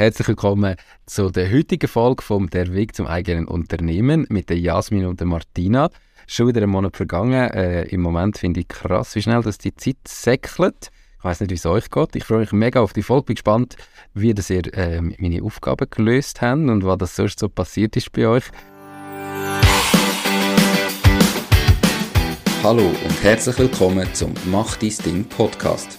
Herzlich willkommen zu der heutigen Folge vom Der Weg zum eigenen Unternehmen mit der Jasmin und der Martina. Schon wieder ein Monat vergangen. Äh, Im Moment finde ich krass, wie schnell dass die Zeit säckelt. Ich weiß nicht, wie es euch geht. Ich freue mich mega auf die Folge. Bin gespannt, wie das ihr äh, meine Aufgaben gelöst habt und was das sonst so passiert ist bei euch. Hallo und herzlich willkommen zum Mach dein Ding Podcast.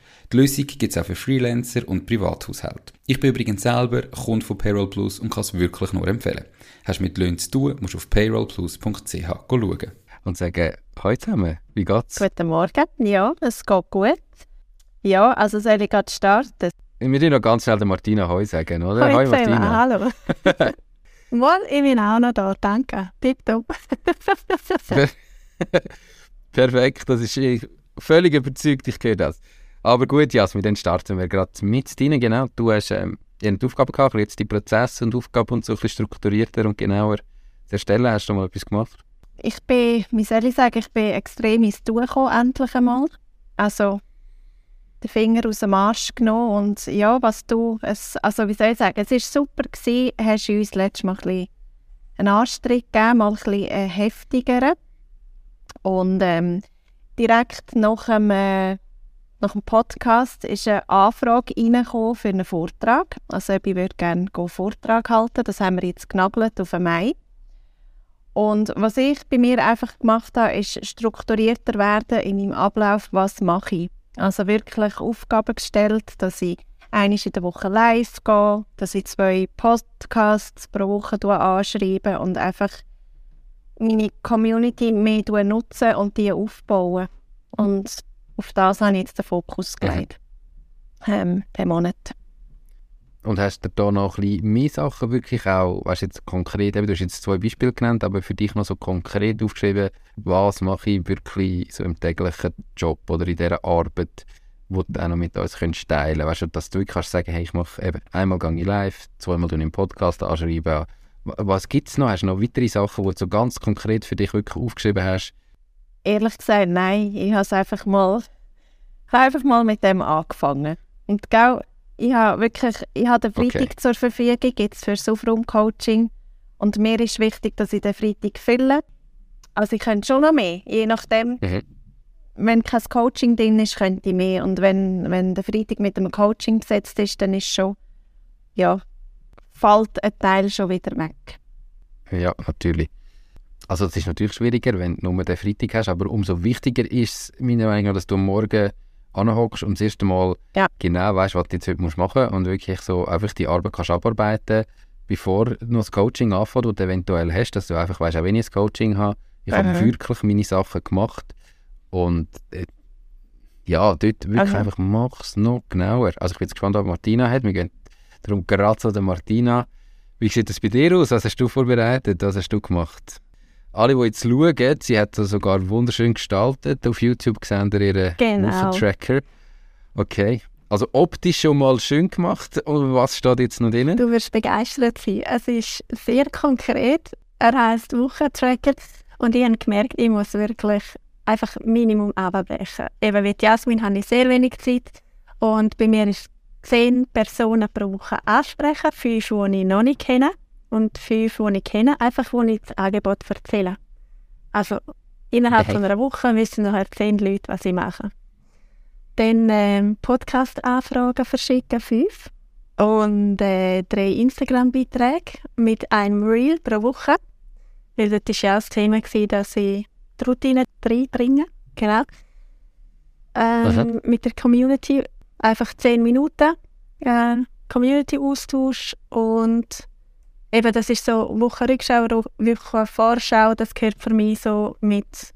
Die Lösung gibt es auch für Freelancer und Privathaushalte. Ich bin übrigens selber Kunde von Payroll Plus und kann es wirklich nur empfehlen. Hast du mit Löhnen zu tun, musst du auf payrollplus.ch schauen. Und sagen, heute zusammen, wie geht's? Guten Morgen, ja, es geht gut. Ja, also soll ich gerade starten? Wir müssen noch ganz schnell der Martina Heu sagen, oder? Hoi, Martina. Hallo. Mal, ich bin auch noch da, danke. Tipptopp. Perfekt, das ist ich völlig überzeugt, ich höre das. Aber gut, Jasmin, dann starten wir gerade mit dir. Genau, du hast ähm, eine Aufgabe gehabt, jetzt die Prozesse und Aufgaben und so ein bisschen strukturierter und genauer zu erstellen. Hast du mal etwas gemacht? Ich bin, wie soll ich sagen, ich bin extrem ins Tun gekommen, endlich einmal. Also, den Finger aus dem Arsch genommen und ja, was du, es, also wie soll ich sagen, es war super gewesen, hast du uns letztes Mal ein bisschen einen Anstritt gegeben, mal ein bisschen äh, heftiger. Und ähm, direkt nach dem äh, nach dem Podcast ist eine Anfrage für einen Vortrag. Also ich würde gerne einen Vortrag halten. Das haben wir jetzt genagelt auf den Mai. Und was ich bei mir einfach gemacht habe, ist strukturierter werden in meinem Ablauf, was mache ich. Also wirklich Aufgaben gestellt, dass ich einmal in der Woche live gehe, dass ich zwei Podcasts pro Woche anschreibe und einfach meine Community mehr nutzen und die aufbauen. Und auf das habe ich jetzt den Fokus mhm. gelegt, mhm. ähm, diesen Monat. Und hast du da noch ein bisschen mehr Sachen wirklich auch, weißt jetzt konkret, du hast jetzt zwei Beispiele genannt, aber für dich noch so konkret aufgeschrieben, was mache ich wirklich so im täglichen Job oder in dieser Arbeit, wo du auch noch mit uns könntest teilen weißt du, dass du wirklich kannst sagen, hey, ich mache eben einmal gehe ich live, zweimal im Podcast anschreiben. Was gibt es noch? Hast du noch weitere Sachen, die du so ganz konkret für dich wirklich aufgeschrieben hast, ehrlich gesagt, nein. Ich habe einfach mal, ich habe einfach mal mit dem angefangen. Und gell, ich habe wirklich, ich habe den Freitag okay. zur Verfügung jetzt für Sofrum-Coaching. Und mir ist wichtig, dass ich den Freitag fülle. Also ich könnte schon noch mehr, je nachdem. Mhm. Wenn kein Coaching drin ist, könnte ich mehr. Und wenn, wenn der Freitag mit dem Coaching besetzt ist, dann ist schon, ja, fällt ein Teil schon wieder weg. Ja, natürlich. Also es ist natürlich schwieriger, wenn du nur den Freitag hast, aber umso wichtiger ist es meiner Meinung nach, dass du Morgen anhockst und das erste Mal ja. genau weißt, was du jetzt heute machen musst und wirklich so einfach die Arbeit kannst abarbeiten, bevor du noch das Coaching anfängt und eventuell hast, dass du einfach weißt, auch wenn ich das Coaching habe, ich habe wirklich meine Sachen gemacht und äh, ja, dort wirklich also. einfach mach es noch genauer. Also ich bin jetzt gespannt, was Martina hat. Wir gehen darum gerade zu der Martina. Wie sieht das bei dir aus? Was hast du vorbereitet? Was hast du gemacht? Alle, die jetzt schauen, sie hat das sogar wunderschön gestaltet. Auf YouTube sehen ihr ihren genau. Tracker. Okay. Also optisch schon mal schön gemacht. Und was steht jetzt noch drin? Du wirst begeistert sein. Es ist sehr konkret. Er heißt Wochentracker. Und ich habe gemerkt, ich muss wirklich einfach Minimum abbrechen. Eben mit Jasmin habe ich sehr wenig Zeit. Und bei mir ist zehn Personen pro Woche ansprechen, fünf, die ich noch nicht kenne und fünf, die ich kenne, einfach wo ich das Angebot erzähle. Also innerhalb okay. von einer Woche wissen nachher zehn Leute, was ich mache. Dann ähm, Podcast-Anfragen verschicken, fünf. Und äh, drei Instagram-Beiträge mit einem Reel pro Woche. Weil dort war ja auch das Thema, gewesen, dass ich die Routine reinbringe. Genau. Ähm, mit der Community. einfach zehn Minuten äh, Community-Austausch und eben das ist so Woche Rückschau, Woche Vorschau, das gehört für mich so mit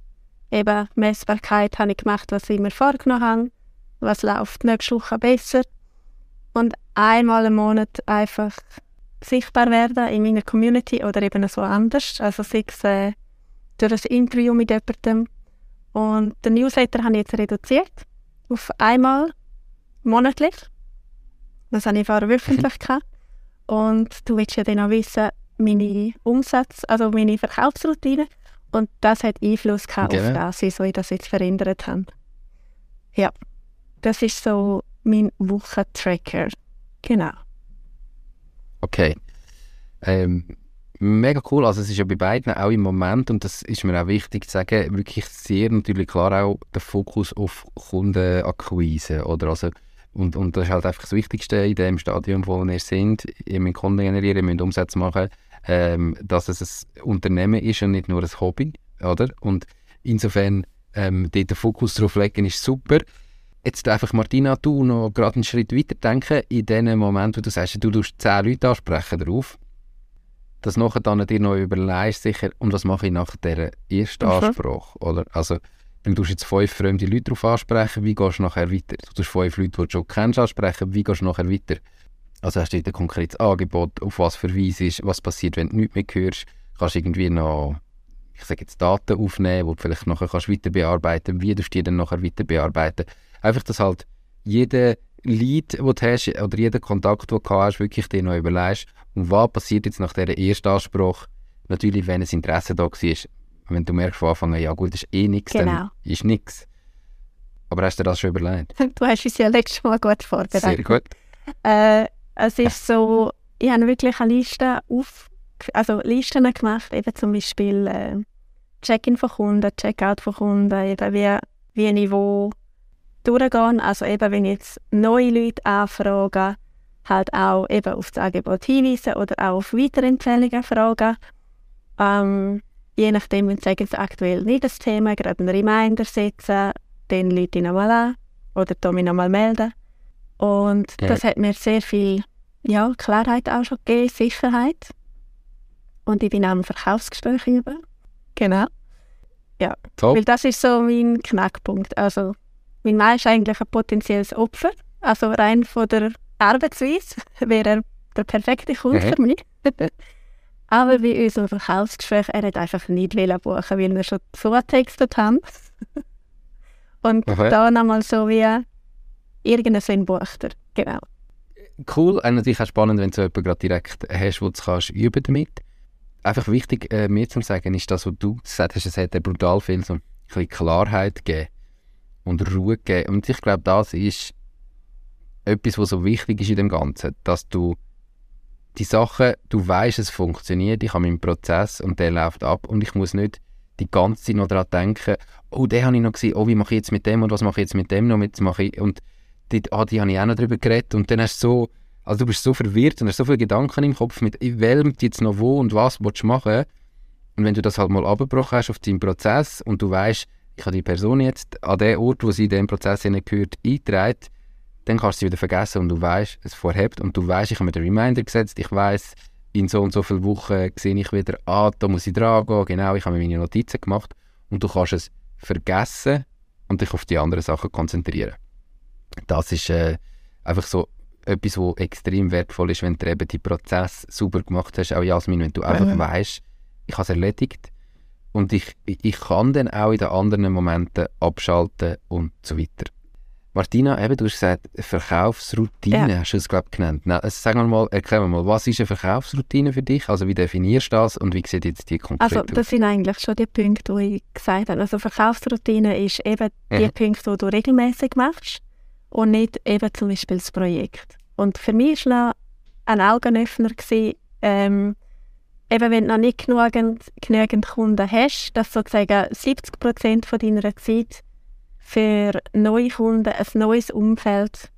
eben Messbarkeit habe ich gemacht, was ich mir vorgenommen habe, was läuft nächste Woche besser und einmal im Monat einfach sichtbar werden in meiner Community oder eben so anders, also sei es äh, durch ein Interview mit jemandem und den Newsletter habe ich jetzt reduziert auf einmal monatlich. Das habe ich vorher wöchentlich gehabt. Und du willst ja dann auch wissen, meine Umsätze, also meine Verkaufsroutine. Und das hat Einfluss gehabt genau. auf das, wieso ich das jetzt verändert habe. Ja, das ist so mein Wochentracker. Genau. Okay. Ähm, mega cool. Also es ist ja bei beiden auch im Moment, und das ist mir auch wichtig zu sagen, wirklich sehr natürlich klar auch der Fokus auf Kundenakquise. Oder also, und, und das ist halt einfach das Wichtigste in dem Stadium, wo wir sind. Ihr müsst Kunden generieren, ihr müsst Umsätze machen, ähm, dass es ein Unternehmen ist und nicht nur ein Hobby. Oder? Und insofern ähm, dort den Fokus darauf legen, ist super. Jetzt einfach, Martina, du noch gerade einen Schritt weiter denken, in dem Moment, wo du sagst, du tust zehn Leute ansprechen darauf, dass nachher dann dir noch überlegst, sicher, und was mache ich nach dieser ersten mhm. Ansprache, oder? Also, du tust jetzt fünf fremde Leute darauf ansprechen, wie gehst du nachher weiter? Du tust fünf Leute, die du schon kennst, ansprechen, wie gehst du nachher weiter? Also hast du ein konkretes Angebot, auf was verweise ist, was passiert, wenn du nichts mehr hörst, kannst du irgendwie noch, ich sage jetzt Daten aufnehmen, die du vielleicht nachher kannst weiter bearbeiten, wie du die dann nachher weiter bearbeiten. Einfach, dass halt jeder Lead, das du hast, oder jeden Kontakt, den du hast, wirklich dir noch überlegst, und was passiert jetzt nach dieser Erstansprache? Natürlich, wenn ein Interesse da war, wenn du merkst von Anfang an, ja gut, ist eh nichts, genau. dann ist nichts. Aber hast du dir das schon überlegt? Du hast uns ja letztes Mal gut vorbereitet. Sehr gut. Äh, es ist so, ich habe wirklich eine Liste auf, also Listen gemacht, eben zum Beispiel äh, Check-in von Kunden, Check-out von Kunden, eben wie, wie ich wo durchgehen. Also eben, wenn ich jetzt neue Leute anfrage, halt auch eben auf das Angebot hinweisen oder auch auf Weiterempfehlungen fragen. Ähm, je nachdem, wenn sie sagen, es aktuell nicht das Thema, gerade einen Reminder setzen, dann Leute nochmal an oder mich nochmal melden. Und ja. das hat mir sehr viel ja, Klarheit auch schon gegeben, Sicherheit. Und ich bin auch im Verkaufsgespräch über. Genau. Ja, Top. weil das ist so mein Knackpunkt. Also mein Mann ist eigentlich ein potenzielles Opfer. Also rein von der Arbeitsweise wäre er der perfekte Kunde mhm. für mich. Aber bei unserem Verkaufsgespräch, er hat einfach nicht buchen, weil wir schon zugetextet haben. Und okay. da nochmal so wie irgendein bucht er. Genau. Cool, und natürlich auch spannend, wenn du jemanden gerade direkt hast, wo du kannst üben damit. Einfach wichtig, äh, mir zu sagen, ist das, was du gesagt hast, es hat brutal viel so ein bisschen Klarheit gegeben und Ruhe gegeben. Und ich glaube, das ist etwas, was so wichtig ist in dem Ganzen, dass du die Sachen, du weißt, es funktioniert, ich habe meinen Prozess und der läuft ab und ich muss nicht die ganze Zeit noch daran denken, oh, den habe ich noch gesehen, oh, wie mache ich jetzt mit dem und was mache ich jetzt mit dem noch, mit mache ich, und die, ah, die habe ich auch noch darüber geredet und dann hast du so, also du bist so verwirrt und hast so viele Gedanken im Kopf, mit welchem jetzt noch wo und was willst du machen? Und wenn du das halt mal abgebrochen hast auf deinen Prozess und du weißt, ich habe die Person jetzt an den Ort, wo sie in diesem Prozess gehört, eingetragen, dann kannst du sie wieder vergessen und du weißt, es vorhebt und du weißt, ich habe mir den Reminder gesetzt, ich weiß, in so und so vielen Wochen sehe ich wieder, ah, da muss ich dran gehen, genau, ich habe mir meine Notizen gemacht und du kannst es vergessen und dich auf die anderen Sachen konzentrieren. Das ist äh, einfach so etwas, was extrem wertvoll ist, wenn du eben die Prozess super gemacht hast, auch Jasmin, wenn du einfach mhm. weißt, ich habe es erledigt, und ich, ich kann dann auch in den anderen Momenten abschalten und so weiter. Martina, eben, du hast gesagt, Verkaufsroutine ja. hast du es, glaube ich, genannt. Na, also, sagen wir mal, erklär mir mal, was ist eine Verkaufsroutine für dich? Also wie definierst du das und wie sieht jetzt die konkret Also das sind eigentlich schon die Punkte, die ich gesagt habe. Also Verkaufsroutine ist eben die mhm. Punkte, die du regelmäßig machst und nicht eben zum Beispiel das Projekt. Und für mich war ein Augenöffner, gewesen, ähm, eben wenn du noch nicht genügend, genügend Kunden hast, dass sozusagen 70 Prozent von deiner Zeit für neue Kunden ein neues Umfeld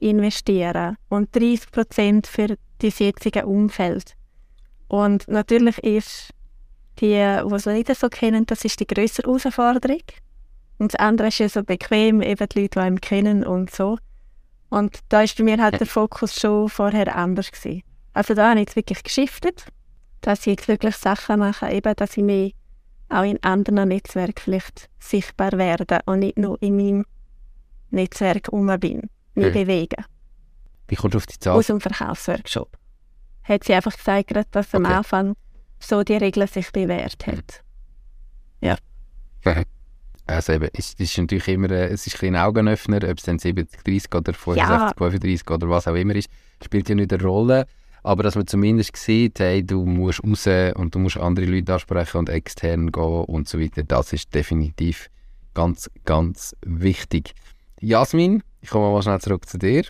investieren und 30 Prozent für das jetzige Umfeld. Und natürlich ist die, die es nicht so kennen, das ist die größere Herausforderung. Und das andere ist ja so bequem, eben die Leute, die einen kennen und so. Und da ist bei mir halt der Fokus schon vorher anders gewesen. Also da habe ich jetzt wirklich geschiftet, dass ich jetzt wirklich Sachen mache, eben, dass ich mich auch in anderen Netzwerken vielleicht sichtbar werde und nicht nur in meinem Netzwerk um bin, mich okay. bewegen. Wie kommst du auf die Zahl? Aus dem Verkaufsworkshop. Hat sie einfach gesagt, dass am Anfang so die Regel sich bewährt hat. Ja. Also eben, es ist natürlich immer äh, es ist ein, ein Augenöffner, ob es dann 70, 30 oder 65, ja. 35 oder was auch immer ist, spielt ja nicht eine Rolle. Aber dass man zumindest sieht, hey, du musst raus und du musst andere Leute ansprechen und extern gehen und so weiter, das ist definitiv ganz, ganz wichtig. Jasmin, ich komme mal schnell zurück zu dir.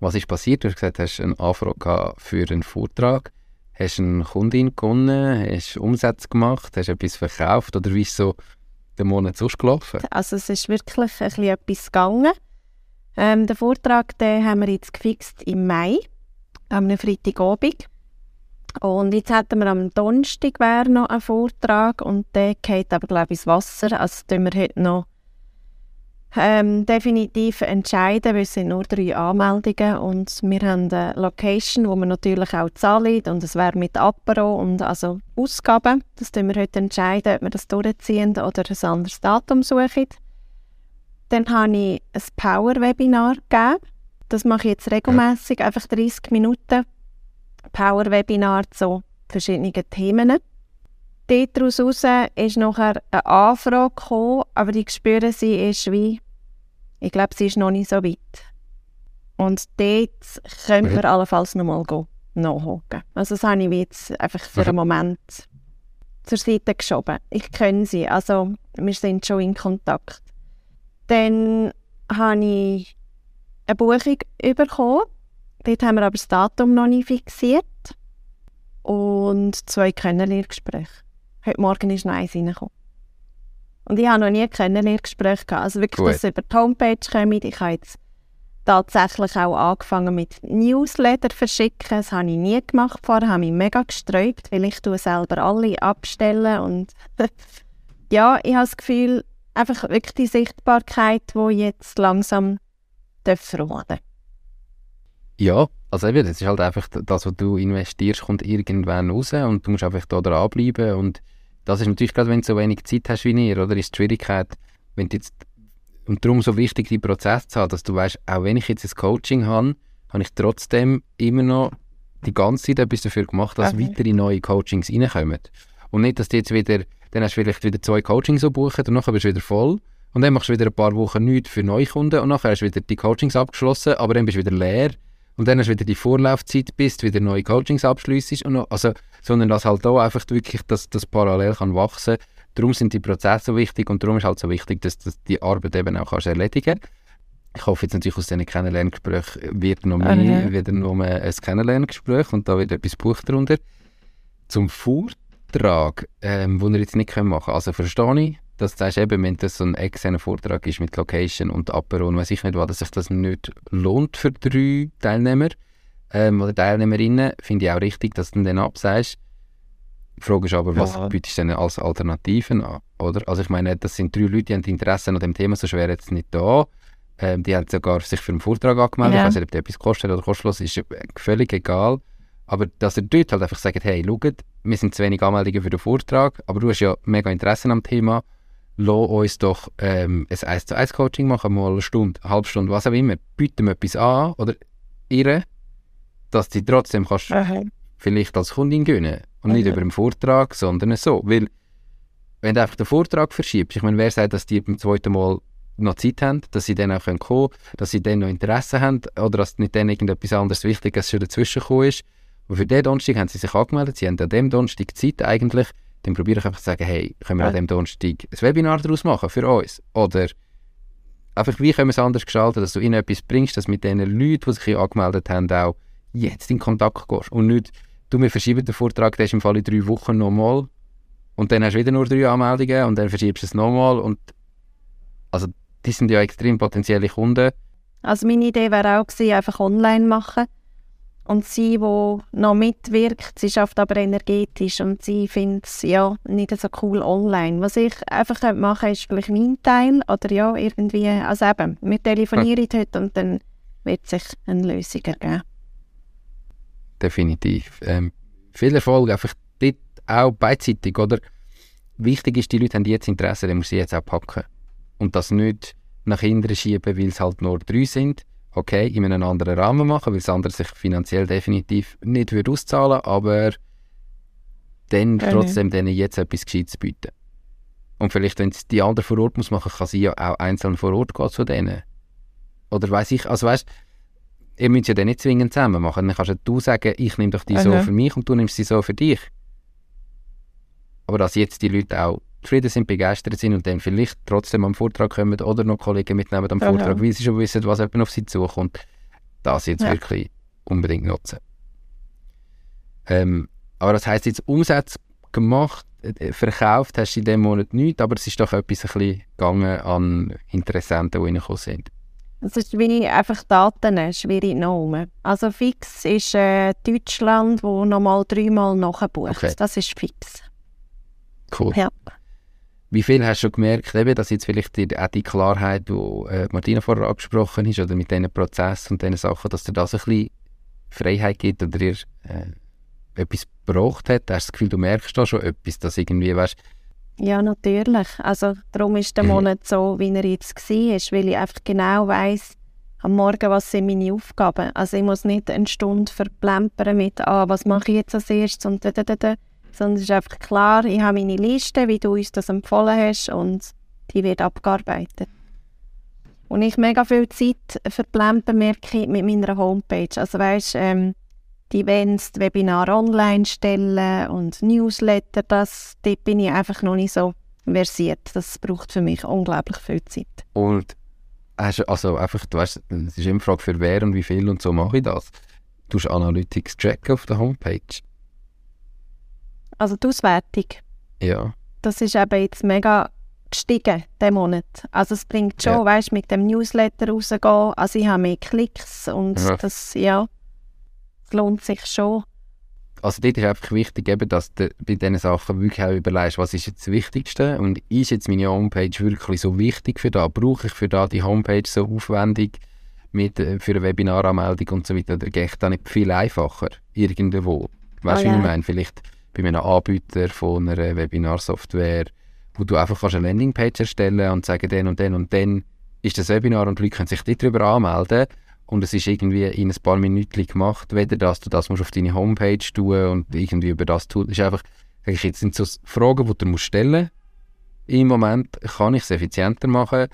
Was ist passiert? Du hast gesagt, du hast eine Anfrage für einen Vortrag. Hast du eine Kundin gewonnen? Hast du Umsätze gemacht? Hast du etwas verkauft? Oder wie ist so der Monat sonst gelaufen? Also es ist wirklich ein bisschen etwas gegangen. Ähm, den Vortrag den haben wir jetzt gefixt im Mai, am Freitagabend. Und jetzt hätten wir am Donnerstag noch einen Vortrag und der geht aber glaube ich ins Wasser. Also tun wir heute noch ähm, definitiv entscheiden, weil es sind nur drei Anmeldungen und wir haben eine Location, wo wir natürlich auch zahlen und es wäre mit Apero und also Ausgaben. Das tun wir heute entscheiden, ob wir das durchziehen oder ein anderes Datum suchen. Dann habe ich ein Power-Webinar gegeben. Das mache ich jetzt regelmäßig, ja. einfach 30 Minuten Power-Webinar zu verschiedenen Themen. Daraus heraus ist nachher eine Anfrage gekommen, aber ich spüre, sie ist wie, ich glaube, sie ist noch nicht so weit. Und dort können wir allenfalls nochmal nachhaken. Also das habe ich jetzt einfach für einen Moment zur Seite geschoben. Ich kenne sie, also wir sind schon in Kontakt. Dann habe ich eine Buchung bekommen. Dort haben wir aber das Datum noch nicht fixiert. Und zwei Kennenlerngespräche. Heute Morgen ist noch eins reingekommen. Und ich habe noch nie ein Kennenlerngespräch gehabt. Also wirklich, Gut. dass über die Homepage kommt. Ich habe jetzt tatsächlich auch angefangen mit Newsletter verschicken. Das habe ich nie gemacht vorher. habe mich mega gesträubt, weil ich selber alle abstellen und ja, ich habe das Gefühl, einfach wirklich die Sichtbarkeit, die jetzt langsam verworden Ja, also eben, das ist halt einfach das, was du investierst, kommt irgendwann raus und du musst einfach da dranbleiben und das ist natürlich gerade, wenn du so wenig Zeit hast wie ihr, oder ist die Schwierigkeit, wenn du jetzt und darum so wichtig, die Prozess zu haben, dass du weißt, auch wenn ich jetzt ein Coaching habe, habe ich trotzdem immer noch die ganze Zeit etwas dafür gemacht, dass okay. weitere neue Coachings reinkommen. Und nicht, dass du jetzt wieder, dann hast du vielleicht wieder zwei Coachings so buchen und nachher bist du wieder voll und dann machst du wieder ein paar Wochen nichts für neue Kunden und nachher hast du wieder die Coachings abgeschlossen, aber dann bist du wieder leer und dann hast du wieder die Vorlaufzeit, bis du wieder neue Coachings abschliessest. Also, sondern dass halt da einfach wirklich das, das parallel kann wachsen kann. Darum sind die Prozesse so wichtig und darum ist halt so wichtig, dass, du die Arbeit eben auch kannst erledigen Ich hoffe jetzt natürlich aus diesen Kennenlerngesprächen wird noch mehr, mhm. wieder noch mehr ein Kennenlerngespräch und da wird etwas Buch darunter. Zum Vortrag, ähm, den wir jetzt nicht machen können. Also verstehe ich, dass du sagst, eben, wenn das so ein externer Vortrag ist mit Location und Apero und weiß ich nicht was, dass sich das nicht lohnt für drei Teilnehmer ähm, oder Teilnehmerinnen, finde ich auch richtig, dass du dann absagst. Die Frage ist aber, was ja. bietest du denn als Alternativen an? Oder? Also ich meine, das sind drei Leute, die haben Interesse an dem Thema, so schwer jetzt nicht da. Ähm, die haben sogar sich für einen Vortrag angemeldet. Ja. Ich weiß nicht, ob die etwas kostet oder kostenlos ist, völlig egal. Aber dass ihr dort halt einfach sagt, hey, schaut, wir sind zu wenig Anmeldungen für den Vortrag, aber du hast ja mega Interesse am Thema lass uns doch ähm, ein 1 zu 1 Coaching machen, mal eine Stunde, eine halbe Stunde, was auch immer. Bieten wir etwas an oder ihr, dass du trotzdem kannst Aha. vielleicht als Kundin gewinnen und Aha. nicht über einen Vortrag, sondern so. Weil, wenn du einfach den Vortrag verschiebst, ich meine, wer sagt, dass die beim zweiten Mal noch Zeit haben, dass sie dann auch kommen können, dass sie dann noch Interesse haben oder dass nicht dann irgendetwas anderes Wichtiges schon dazwischen gekommen ist. Und für den Donnerstag haben sie sich angemeldet, sie haben an dem Donnerstag Zeit eigentlich, dann probiere ich einfach zu sagen, hey, können wir an dem Donnerstag ein Webinar daraus machen für uns? Oder einfach, wie können wir es anders gestalten, dass du ihnen etwas bringst, dass mit den Leuten, die sich hier angemeldet haben, auch jetzt in Kontakt gehst. Und nicht, du, wir verschieben den Vortrag, der ist im Fall in drei Wochen nochmal und dann hast du wieder nur drei Anmeldungen und dann verschiebst du es nochmal und also die sind ja extrem potenzielle Kunden. Also meine Idee wäre auch gewesen, einfach online machen und sie, die noch mitwirkt, sie schafft aber energetisch und sie findet es ja nicht so cool online. Was ich einfach machen könnte, ist vielleicht mein Teil oder ja, irgendwie, also eben, wir telefonieren ja. heute und dann wird sich eine Lösung ergeben. Definitiv. Ähm, viel Erfolg, einfach dort auch beidseitig, oder? Wichtig ist, die Leute haben jetzt Interesse, dann muss sie jetzt auch packen. Und das nicht nach hinten schieben, weil es halt nur drei sind. Okay, in einem anderen Rahmen machen, weil es andere sich finanziell definitiv nicht würde auszahlen aber dann okay. trotzdem denen jetzt etwas Gescheites bieten. Und vielleicht, wenn es die andere vor Ort muss machen, kann sie ja auch einzeln vor Ort gehen zu denen. Oder weiß ich, also weißt ihr müsst ja dann nicht zwingend zusammen machen. Dann kannst du sagen, ich nehme doch die okay. so für mich und du nimmst sie so für dich. Aber dass jetzt die Leute auch zufrieden sind, begeistert sind und dann vielleicht trotzdem am Vortrag kommen oder noch Kollegen mitnehmen am Vortrag, okay. weil sie schon wissen, was jemand auf sie zukommt, das jetzt ja. wirklich unbedingt nutzen. Ähm, aber das heisst jetzt Umsatz gemacht, äh, verkauft hast du in dem Monat nichts, aber es ist doch etwas ein bisschen gegangen an Interessenten, die reingekommen sind. Es ist wie einfach Daten, schwierig Namen. Also fix ist äh, Deutschland, wo nochmal dreimal nachbucht. Okay. Das ist fix. Cool. Ja. Wie viel hast du schon gemerkt, eben, dass jetzt vielleicht die, auch die Klarheit, die äh, Martina vorher angesprochen ist, oder mit diesen Prozessen und diesen Sachen, dass dir das ein bisschen Freiheit gibt oder dir äh, etwas gebraucht hat? Hast du das Gefühl, du merkst da schon etwas, dass irgendwie, weißt Ja, natürlich. Also darum ist der mhm. Monat so, wie er jetzt war, weil ich einfach genau weiss, am Morgen, was sind meine Aufgaben. Also ich muss nicht eine Stunde verplempern mit, ah, was mache ich jetzt als erstes und da, da, da, da sondern es ist einfach klar, ich habe meine Liste, wie du uns das empfohlen hast und die wird abgearbeitet. Und ich mega viel Zeit verplempern merke mit meiner Homepage. Also weißt, ähm, die Events, die Webinare online stellen und Newsletter, das, dort bin ich einfach noch nicht so versiert. Das braucht für mich unglaublich viel Zeit. Und hast also einfach, du weißt, es ist immer eine Frage für wer und wie viel und so mache ich das. Du hast Analytics tracken auf der Homepage also die Auswertung. Ja. Das ist eben jetzt mega gestiegen, diesen Monat. Also es bringt schon, ja. weißt mit dem Newsletter rausgehen, also ich habe mehr Klicks und ja. das, ja, es lohnt sich schon. Also dort ist einfach wichtig, eben, dass du bei diesen Sachen wirklich auch überlegst, was ist jetzt das Wichtigste und ist jetzt meine Homepage wirklich so wichtig für da? Brauche ich für da die Homepage so aufwendig mit, äh, für eine Webinaranmeldung und so weiter? Oder geht da nicht viel einfacher irgendwo? Weißt du, oh, ja. wie ich meine? Vielleicht bei einem Anbieter von einer Webinarsoftware, wo du einfach kannst eine Landingpage erstellen und sagen, dann und dann und dann ist das Webinar und die Leute können sich darüber anmelden und es ist irgendwie in ein paar Minuten gemacht, weder dass du das musst auf deine Homepage tun und irgendwie über das tun. Ist einfach, ich, jetzt sind so Fragen, die du musst stellen Im Moment kann ich es effizienter machen.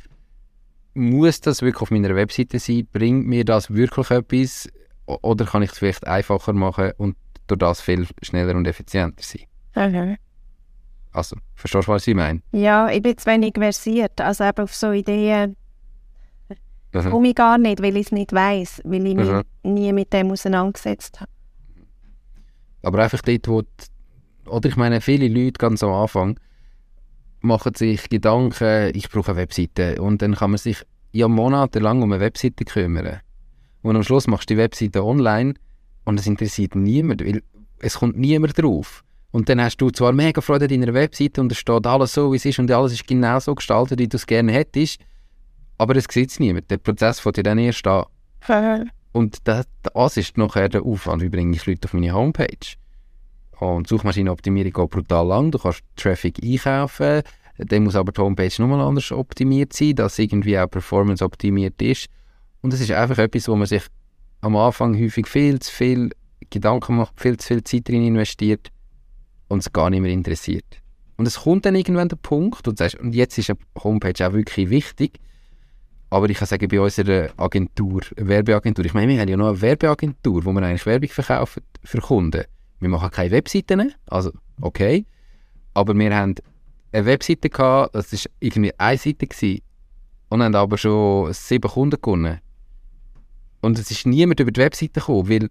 Muss das wirklich auf meiner Webseite sein? Bringt mir das wirklich etwas? Oder kann ich es vielleicht einfacher machen und durch das viel schneller und effizienter sein. Okay. Also, verstehst du, was ich meine? Ja, ich bin zu wenig versiert. Also eben auf so Ideen mhm. komme ich gar nicht, weil ich es nicht weiß, weil ich mich mhm. nie mit dem auseinandergesetzt habe. Aber einfach dort, wo die, oder ich meine, viele Leute ganz am Anfang machen sich Gedanken, ich brauche eine Webseite und dann kann man sich ja monatelang um eine Webseite kümmern. Und am Schluss machst du die Webseite online und es interessiert niemand, weil es kommt niemand drauf. Und dann hast du zwar mega Freude an deiner Webseite und es steht alles so, wie es ist und alles ist genau so gestaltet, wie du es gerne hättest, aber es sieht es niemand. Der Prozess fängt ja dann erst an. und das, das ist nachher der Aufwand, wie bringe ich Leute auf meine Homepage. Und Suchmaschinenoptimierung geht brutal lang, du kannst Traffic einkaufen, dann muss aber die Homepage nochmal anders optimiert sein, dass irgendwie auch Performance optimiert ist. Und das ist einfach etwas, wo man sich am Anfang häufig viel zu viel Gedanken macht, viel zu viel Zeit drin investiert und es gar nicht mehr interessiert. Und es kommt dann irgendwann der Punkt, und, sagst, und jetzt ist eine Homepage auch wirklich wichtig, aber ich kann sagen, bei unserer Agentur, Werbeagentur, ich meine, wir haben ja noch eine Werbeagentur, wo wir eigentlich Werbung verkaufen für Kunden. Wir machen keine Webseiten, also okay, aber wir haben eine Webseite gehabt, das war irgendwie eine Seite gewesen, und haben aber schon sieben Kunden gewonnen. Und es ist niemand über die Webseite gekommen, weil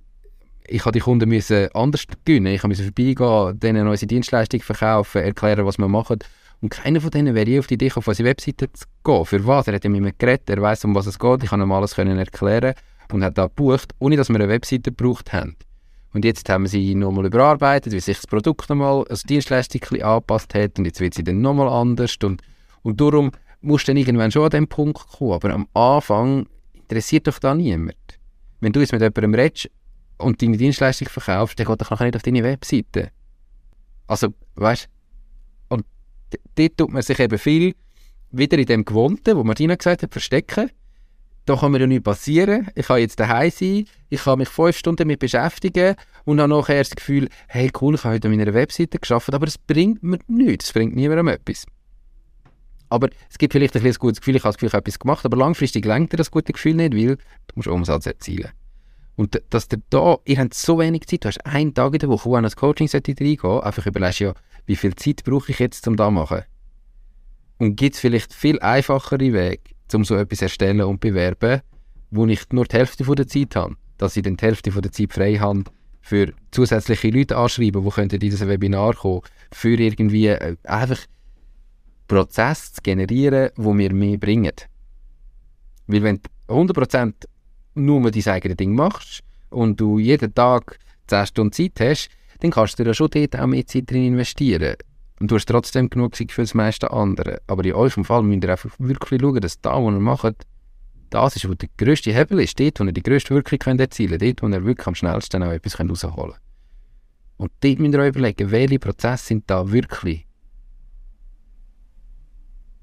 ich die Kunden müssen anders gewinnen. Ich musste vorbeigehen, denen unsere Dienstleistung verkaufen, erklären, was wir machen. Und keiner von denen wäre je auf die Idee auf unsere Webseite zu gehen. Für was? Er hat ja mit mir geredet, er weiß, um was es geht, ich kann ihm alles können erklären. und hat da gebucht, ohne dass wir eine Webseite gebraucht haben. Und jetzt haben wir sie nochmal überarbeitet, wie sich das Produkt nochmal, als Dienstleistung angepasst hat und jetzt wird sie dann nochmal anders und, und darum musst du dann irgendwann schon an den Punkt kommen, aber am Anfang interessiert doch da niemand. Wenn du jetzt mit jemandem redest und deine Dienstleistung verkaufst, dann geht doch nicht auf deine Webseite. Also, weißt du, und dort tut man sich eben viel wieder in dem Gewohnten, wo Martina gesagt hat, verstecken. Da kann mir ja nichts passieren. Ich kann jetzt daheim sein, ich kann mich fünf Stunden damit beschäftigen und dann nachher das Gefühl, hey cool, ich habe heute an meiner Webseite geschafft, aber es bringt mir nichts, es bringt niemandem etwas. Aber es gibt vielleicht ein, ein gutes Gefühl, ich habe das Gefühl, ich habe etwas gemacht, aber langfristig lenkt dir das gute Gefühl nicht, weil du musst Umsatz erzielen. Und dass der da, ihr habt so wenig Zeit, du hast einen Tag in der Woche, wo an das Coaching reingehen sollte, einfach überlegst ja, wie viel Zeit brauche ich jetzt, um das zu machen. Und gibt es vielleicht viel einfachere Wege, um so etwas erstellen und bewerben, wo ich nur die Hälfte von der Zeit habe. Dass ich dann die Hälfte von der Zeit frei habe, für zusätzliche Leute anschreiben, die in dieses Webinar kommen, für irgendwie äh, einfach Prozess zu generieren, wo mir mehr bringen. Weil wenn du 100% nur dein eigenes Ding machst und du jeden Tag 10 Stunden Zeit hast, dann kannst du dir schon dort auch mehr Zeit drin investieren. Und du hast trotzdem genug Zeit für das meiste andere. Aber in eurem Fall müsst ihr einfach wirklich schauen, dass da, was ihr macht, das ist, wo der grösste Hebel ist, dort, wo ihr die grösste Wirkung könnt erzielen könnt, dort, wo ihr wirklich am schnellsten auch etwas rausholen könnt. Und dort müsst ihr euch überlegen, welche Prozesse sind da wirklich.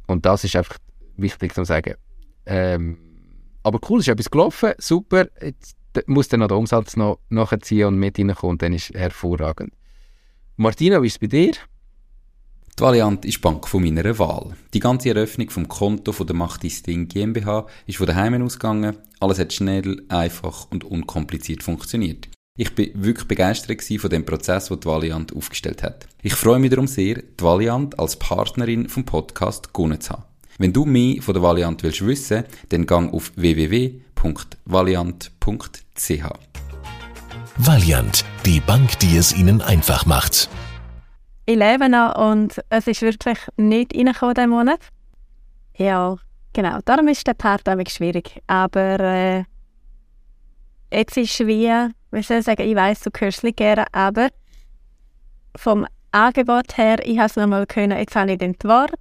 Und das ist einfach wichtig zu sagen. Ähm, aber cool, ist etwas gelaufen, super, jetzt muss dann noch der Umsatz noch nachziehen und mit reinkommen, dann ist hervorragend. Martina, wie ist es bei dir? Die Valiant ist die Bank von meiner Wahl. Die ganze Eröffnung vom Konto von der Macht Ding GmbH ist von daheim ausgegangen. Alles hat schnell, einfach und unkompliziert funktioniert. Ich bin wirklich begeistert von dem Prozess, den die Valiant aufgestellt hat. Ich freue mich darum sehr, die Valiant als Partnerin vom Podcast gewonnen zu haben. Wenn du mehr von der Valiant willst wissen, dann gang auf www.valiant.ch. Valiant, die Bank, die es Ihnen einfach macht ich lebe noch und es ist wirklich nicht reingekommen diesen Monat. Ja, genau. Darum ist der Part auch schwierig. Aber äh, jetzt ist es wie, wie soll ich sagen, ich weiss, du hörst es gerne, aber vom Angebot her, ich habe es noch mal können, jetzt habe ich den Wort.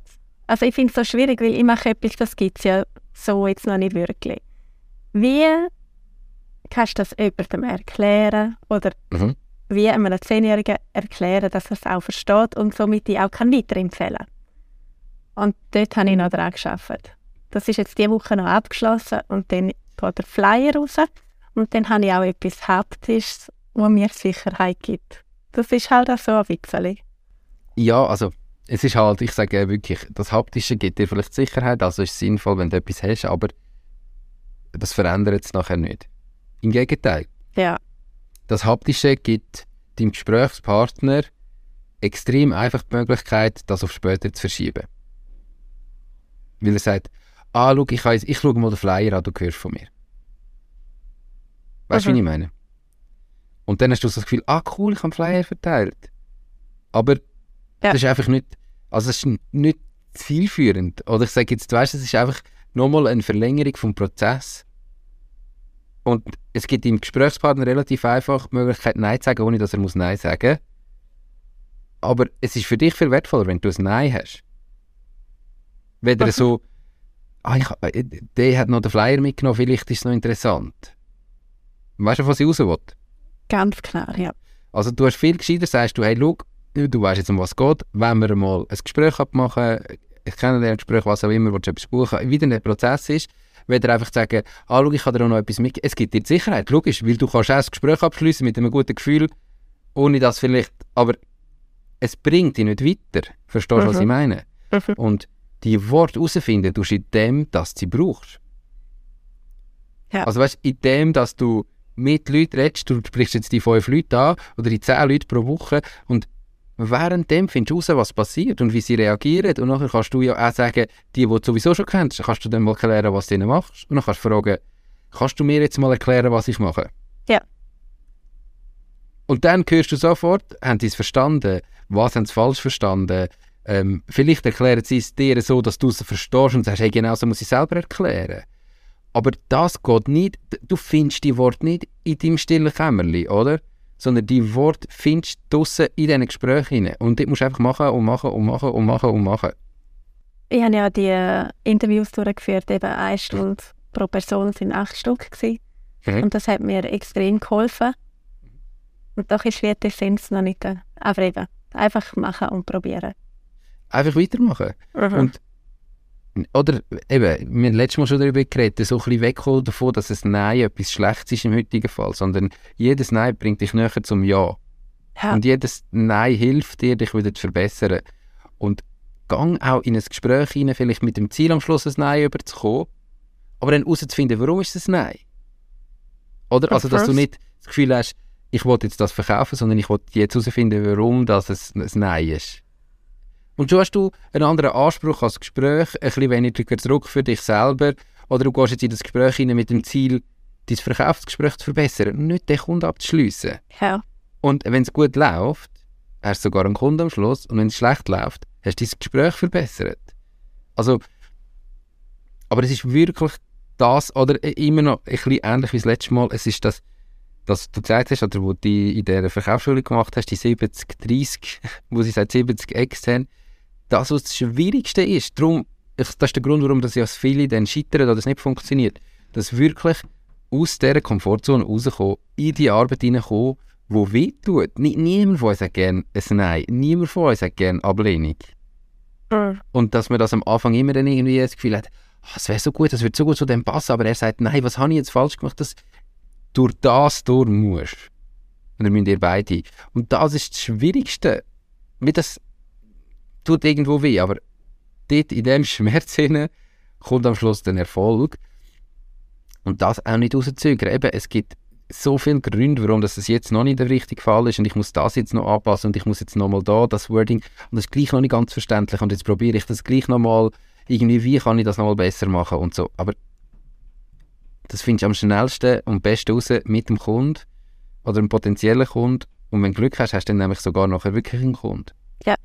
Also ich finde es so schwierig, weil ich mache etwas, das gibt es ja so jetzt noch nicht wirklich. Wie kannst du das jemandem erklären oder mhm wie einem Zehnjährigen erklären, dass er es auch versteht und somit ich auch kann weiterempfehlen Und dort habe ich noch dran gearbeitet. Das ist jetzt diese Woche noch abgeschlossen und dann geht der Flyer raus und dann habe ich auch etwas Haptisches, was mir Sicherheit gibt. Das ist halt auch so ein bisschen. Ja, also es ist halt, ich sage wirklich, das Haptische gibt dir vielleicht Sicherheit, also ist es sinnvoll, wenn du etwas hast, aber das verändert es nachher nicht. Im Gegenteil. Ja. Das Haptische gibt dem Gesprächspartner extrem einfach die Möglichkeit, das auf später zu verschieben. Weil er sagt, ah, schau, ich, ich schaue mal den Flyer an, du hörst von mir. Weißt du, mhm. wie ich meine? Und dann hast du so das Gefühl, ah, cool, ich habe einen Flyer verteilt. Aber ja. das ist einfach nicht, also es ist nicht zielführend. Oder ich sage jetzt, weißt du, es ist einfach nochmal eine Verlängerung vom Prozess. Und es gibt im Gesprächspartner relativ einfach die Möglichkeit, Nein zu sagen, ohne dass er muss Nein sagen muss. Aber es ist für dich viel wertvoller, wenn du ein Nein hast. Weder so, ah, ich, äh, der hat noch den Flyer mitgenommen, vielleicht ist es noch interessant. Weißt du, was ich raus will? Ganz klar, ja. Also du hast viel gescheiter, sagst du, hey, schau, du weißt jetzt, um was es geht, wenn wir mal ein Gespräch abmachen, ich kenne den Gespräch, was auch immer, willst du etwas buchen, wie der Prozess ist, weder einfach sagen, ah, schau, ich kann dir auch noch etwas mitgeben. Es gibt dir die Sicherheit, logisch, weil du kannst auch ein Gespräch abschließen mit einem guten Gefühl, ohne dass vielleicht, aber es bringt dich nicht weiter. Verstehst du, mhm. was ich meine? Mhm. Und die Worte herausfinden tust du in dem, dass du sie brauchst. Ja. Also weißt du, in dem, dass du mit Leuten redest, du sprichst jetzt die fünf Leute an oder die zehn Leute pro Woche und Währenddem findest du raus, was passiert und wie sie reagieren. Und nachher kannst du ja auch sagen, die, die du sowieso schon kennst, kannst du dann mal erklären, was du ihnen machst. Und dann kannst du fragen, kannst du mir jetzt mal erklären, was ich mache? Ja. Und dann hörst du sofort, haben sie es verstanden? Was haben sie falsch verstanden? Ähm, vielleicht erklären sie es dir so, dass du es verstehst und sagst, hey, genau so muss ich selber erklären. Aber das geht nicht, du findest die Worte nicht in deinem stillen Kämmerli, oder? Sondern die Worte findest du draussen in diesen Gesprächen rein. Und das musst du einfach machen und machen und machen und machen und machen. Ich habe ja die äh, Interviews durchgeführt, eben eine Stunde pro Person sind acht Stück gewesen. Mhm. Und das hat mir extrem geholfen. Und doch ist die Essenz noch nicht. Aber eben, einfach machen und probieren. Einfach weitermachen. Mhm. Und oder eben, wir haben letztes Mal schon darüber geredet, so ein bisschen wegkommen davon, dass ein Nein etwas Schlechtes ist im heutigen Fall, sondern jedes Nein bringt dich näher zum Ja. ja. Und jedes Nein hilft dir, dich wieder zu verbessern. Und gang auch in ein Gespräch hinein, vielleicht mit dem Ziel am Schluss ein Nein überzukommen, aber dann herauszufinden, warum ist es ein Nein? Oder? Also, dass du nicht das Gefühl hast, ich wollte jetzt das verkaufen, sondern ich wollte jetzt herausfinden, warum das ein, ein Nein ist. Und schon hast du einen anderen Anspruch als Gespräch, ein bisschen weniger Druck für dich selber. Oder du gehst jetzt in das Gespräch hinein mit dem Ziel, dein Verkaufsgespräch zu verbessern und nicht den Kunden abzuschliessen. Ja. Und wenn es gut läuft, hast du sogar einen Kunden am Schluss. Und wenn es schlecht läuft, hast du dein Gespräch verbessert. Also, aber es ist wirklich das, oder immer noch ein bisschen ähnlich wie das letzte Mal, es ist das, dass du gesagt hast, oder wo du in dieser Verkaufsschule gemacht hast, die 70-30, wo sie sagt 70 extern, das, was das Schwierigste ist, darum, das ist der Grund, warum das ja viele dann scheitern oder es nicht funktioniert, dass wirklich aus dieser Komfortzone rauskommen, in die Arbeit hineinkommen, die weh tut. Niemand von uns hat gerne ein Nein, niemand von uns hat gerne Ablehnung. Mhm. Und dass man das am Anfang immer dann irgendwie das Gefühl hat, oh, es wäre so gut, das wird so gut zu dem passen, aber er sagt, nein, was habe ich jetzt falsch gemacht, das, durch das durch musst. Und dann müsst ihr beide. Und das ist das Schwierigste. Wie das tut irgendwo weh, aber dort in dem Schmerz kommt am Schluss der Erfolg. Und das auch nicht rauszögern. Eben, es gibt so viele Gründe, warum das jetzt noch nicht der richtige Fall ist und ich muss das jetzt noch anpassen und ich muss jetzt nochmal da das Wording und das ist gleich noch nicht ganz verständlich und jetzt probiere ich das gleich nochmal irgendwie, wie kann ich das nochmal besser machen und so. Aber das findest du am schnellsten und besten raus mit dem Kunden oder einem potenziellen Kunden und wenn du Glück hast, hast du dann nämlich sogar nachher wirklich einen Kunden. Ja.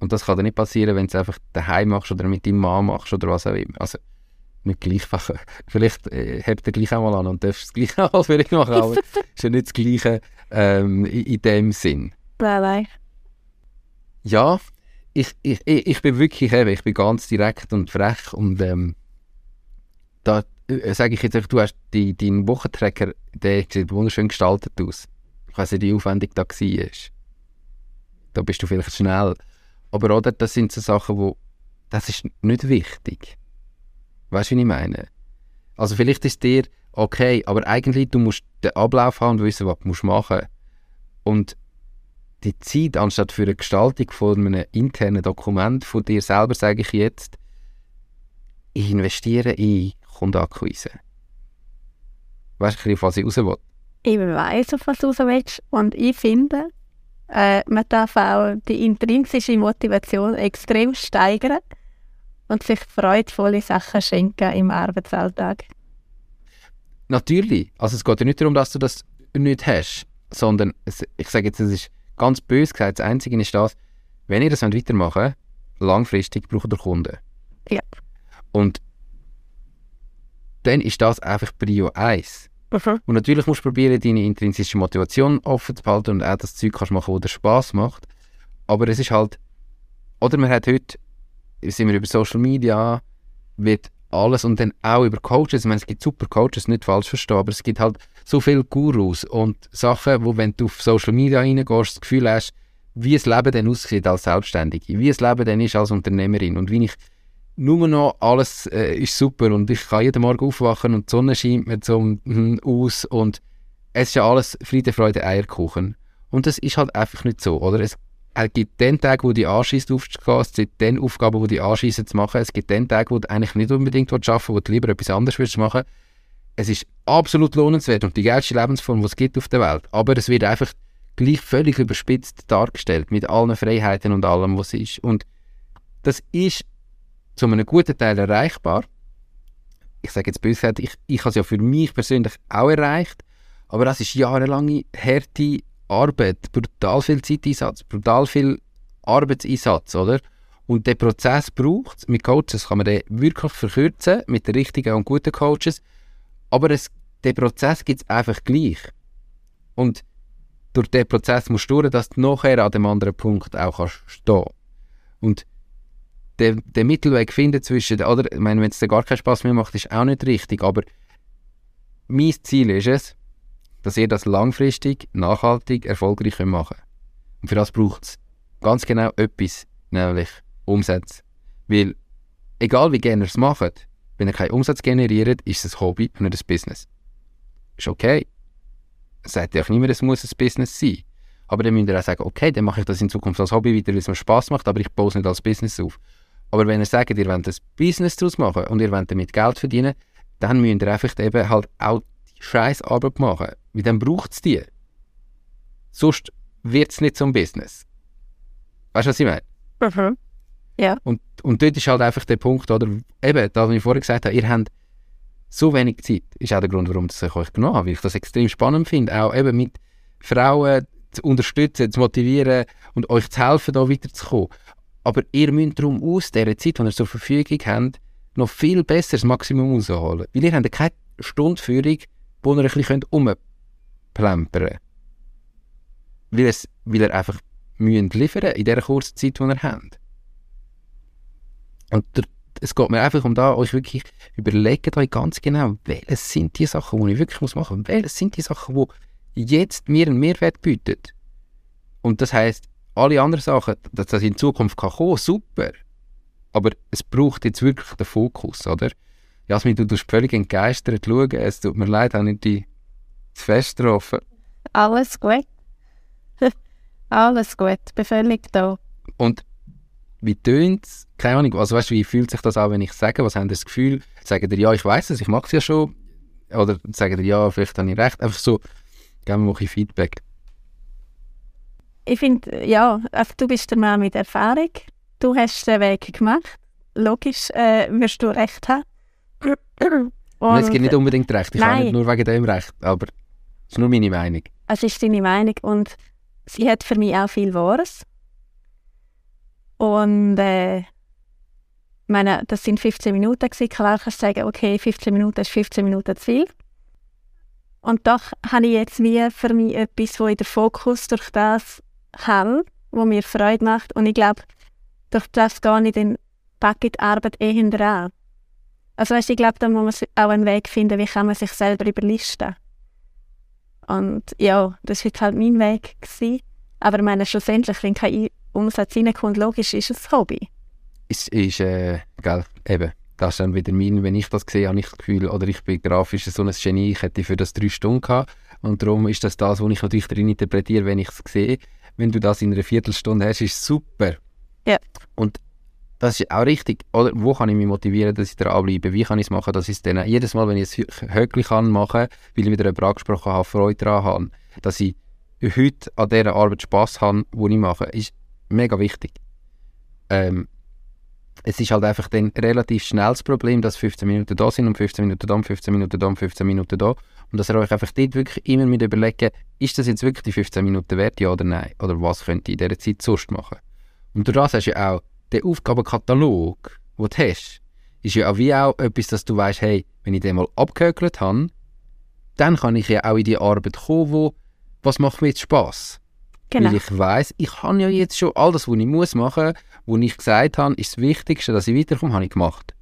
Und das kann dir nicht passieren, wenn du es einfach daheim machst oder mit deinem Mann machst oder was auch immer. Also, nicht gleichfach. Vielleicht äh, habt ihr gleich auch mal an und dürft es gleich auch für dich machen, aber ist ja nicht das Gleiche ähm, in, in dem Sinn. Nein, nein. Ja, ich, ich, ich bin wirklich, eben, ich bin ganz direkt und frech und ähm, da äh, sage ich jetzt, du hast die, deinen Wochentracker, der sieht wunderschön gestaltet aus. Ich weiß nicht, wie aufwendig das war. Da bist du vielleicht schnell. Aber oder, das sind so Sachen, wo das ist nicht wichtig. Weißt du, wie ich meine? Also vielleicht ist dir okay, aber eigentlich du musst den Ablauf haben und wissen, was du musst machen Und die Zeit, anstatt für eine Gestaltung von einem internen Dokument von dir selber, sage ich jetzt, ich investiere in Kundenakquise. Weißt du, was ich raus will? Ich weiß, auf was du raus willst. Und ich finde, äh, man darf auch die intrinsische Motivation extrem steigern und sich freudvolle Sachen schenken im Arbeitsalltag. Natürlich. Also es geht ja nicht darum, dass du das nicht hast, sondern es, ich sage jetzt, es ist ganz böse gesagt, das Einzige ist das, wenn ihr das weitermachen wollt, langfristig braucht ihr Kunden. Ja. Und dann ist das einfach Prio 1. Mhm. Und natürlich musst du probieren, deine intrinsische Motivation offen zu behalten und auch das Zeug kannst machen, das dir Spass macht. Aber es ist halt, oder man hat heute, sind wir über Social Media, wird alles und dann auch über Coaches, ich meine, es gibt super Coaches, nicht falsch verstehen, aber es gibt halt so viele Gurus und Sachen, wo wenn du auf Social Media reingehst, das Gefühl hast, wie es Leben dann aussieht als Selbstständige, wie es Leben dann ist als Unternehmerin und wie ich nur noch alles äh, ist super und ich kann jeden Morgen aufwachen und die Sonne scheint mir so hm, aus und es ist ja alles Friede, Freude, Eierkuchen. Und das ist halt einfach nicht so, oder? Es, es gibt den Tag, wo die anschießt aufzugehen, es gibt den Aufgaben, wo die anschießen zu machen, es gibt den Tag, wo du eigentlich nicht unbedingt arbeiten willst, wo du lieber etwas anderes willst machen. Es ist absolut lohnenswert und die geilste Lebensform, die es gibt auf der Welt. Aber es wird einfach gleich völlig überspitzt dargestellt, mit allen Freiheiten und allem, was es ist. Und das ist zu einem guten Teil erreichbar. Ich sage jetzt böse ich, ich habe es ja für mich persönlich auch erreicht, aber das ist jahrelange harte Arbeit, brutal viel Zeiteinsatz, brutal viel Arbeitseinsatz, oder? Und der Prozess braucht es. Mit Coaches kann man den wirklich verkürzen, mit den richtigen und guten Coaches. Aber es, der Prozess gibt es einfach gleich. Und durch den Prozess musst du durch, dass du nachher an dem anderen Punkt auch kannst stehen Und den, den Mittelweg finden zwischen, oder, ich meine, wenn es gar keinen Spaß mehr macht, ist auch nicht richtig, aber mein Ziel ist es, dass ihr das langfristig, nachhaltig, erfolgreich machen könnt. Und für das braucht es ganz genau etwas, nämlich Umsätze. Weil, egal wie gerne ihr es macht, wenn ihr keinen Umsatz generiert, ist es ein Hobby und nicht ein Business. Ist okay. Sagt ja auch niemand, es muss ein Business sein. Aber dann müsst ihr auch sagen, okay, dann mache ich das in Zukunft als Hobby weiter, weil es mir Spaß macht, aber ich baue es nicht als Business auf. Aber wenn ihr sagt, ihr wollt ein Business daraus machen und ihr wollt damit Geld verdienen, dann müsst ihr einfach eben halt auch die scheiß Arbeit machen. Weil dann braucht es die. Sonst wird es nicht zum Business. Weißt du, was ich meine? Mhm. Ja. Und, und dort ist halt einfach der Punkt, oder eben, da, wie ich vorher gesagt habe, ihr habt so wenig Zeit. Ist auch der Grund, warum ich euch genommen habe, weil ich das extrem spannend finde, auch eben mit Frauen zu unterstützen, zu motivieren und euch zu helfen, da weiterzukommen. Aber ihr müsst darum aus dieser Zeit, die ihr zur Verfügung habt, noch viel besser das Maximum rausholen. Weil ihr habt keine Stundführung, wo ihr ein bisschen umplempern könnt. Weil, es, weil ihr einfach müsst liefern in dieser kurzen Zeit, die ihr habt. Und der, es geht mir einfach um da, euch wirklich überlegt euch ganz genau, welche sind die Sachen, die ich wirklich machen muss. Welche sind die Sachen, die jetzt mir einen Mehrwert bieten. Und das heißt, alle anderen Sachen, dass das in Zukunft kann kommen, super. Aber es braucht jetzt wirklich den Fokus, oder? Jasmin, du tust völlig entgeistert schauen. Es tut mir leid, habe ich dich zu fest getroffen. Alles gut. Alles gut, bin völlig da. Und wie tönt es? Keine Ahnung, also weißt du, wie fühlt sich das an, wenn ich sage, was haben das Gefühl? Sagen dir, ja, ich weiß es, ich mache es ja schon. Oder sagen dir, ja, vielleicht habe ich recht. Einfach so, geben wir ein Feedback. Ich finde, ja, also du bist der Mann mit Erfahrung. Du hast den Weg gemacht. Logisch äh, wirst du recht haben. Und es gibt nicht unbedingt recht. Ich habe nicht nur wegen dem recht, aber es ist nur meine Meinung. Es ist deine Meinung und sie hat für mich auch viel Wahres. Und äh, meine, das sind 15 Minuten gewesen. Klar kannst du sagen, okay, 15 Minuten ist 15 Minuten zu viel. Und doch habe ich jetzt wie für mich etwas, wo ich den Fokus durch das habe, wo mir Freude macht. Und ich glaube, durch das gar nicht in Packetarbeit eh hinterher. Also weißt, ich glaube, da muss man auch einen Weg finden, wie kann man sich selber überlisten. Und ja, das war halt mein Weg. Gewesen. Aber ich meine, schlussendlich, wenn kein Umsatz reinkommt, logisch ist es ein Hobby. Es ist, äh, gell, eben, das ist dann wieder mein, wenn ich das sehe, habe ich das Gefühl, oder ich bin grafisch so ein Genie, ich hätte für das drei Stunden gehabt. Und darum ist das das, was ich natürlich drin interpretiere, wenn ich es sehe. Wenn du das in einer Viertelstunde hast, ist super. Ja. Und das ist auch richtig. Oder wo kann ich mich motivieren, dass ich dranbleibe? Wie kann ich es machen, dass ich es dann jedes Mal, wenn ich es höchlich kann machen, weil ich wieder jemanden angesprochen habe, Freude daran habe, dass ich heute an dieser Arbeit Spass habe, die ich mache, ist mega wichtig. Ähm, es ist halt einfach dann relativ schnell das Problem, dass 15 Minuten da sind und 15 Minuten da und 15 Minuten da und 15 Minuten da. Und dass ihr euch einfach dort wirklich immer mit überlegen, ist das jetzt wirklich die 15 Minuten wert, ja oder nein? Oder was könnt ihr in dieser Zeit sonst machen? Und durch das hast du ja auch den Aufgabenkatalog, den du hast, ist ja auch wie auch etwas, dass du weißt, hey, wenn ich den mal abgehökelt habe, dann kann ich ja auch in die Arbeit kommen, wo, was macht mir jetzt Spass? Genau. Weil ich weiß, ich habe ja jetzt schon all das, was ich muss machen, wo ich gesagt habe, ist das Wichtigste, dass ich weiterkomme, habe ich gemacht.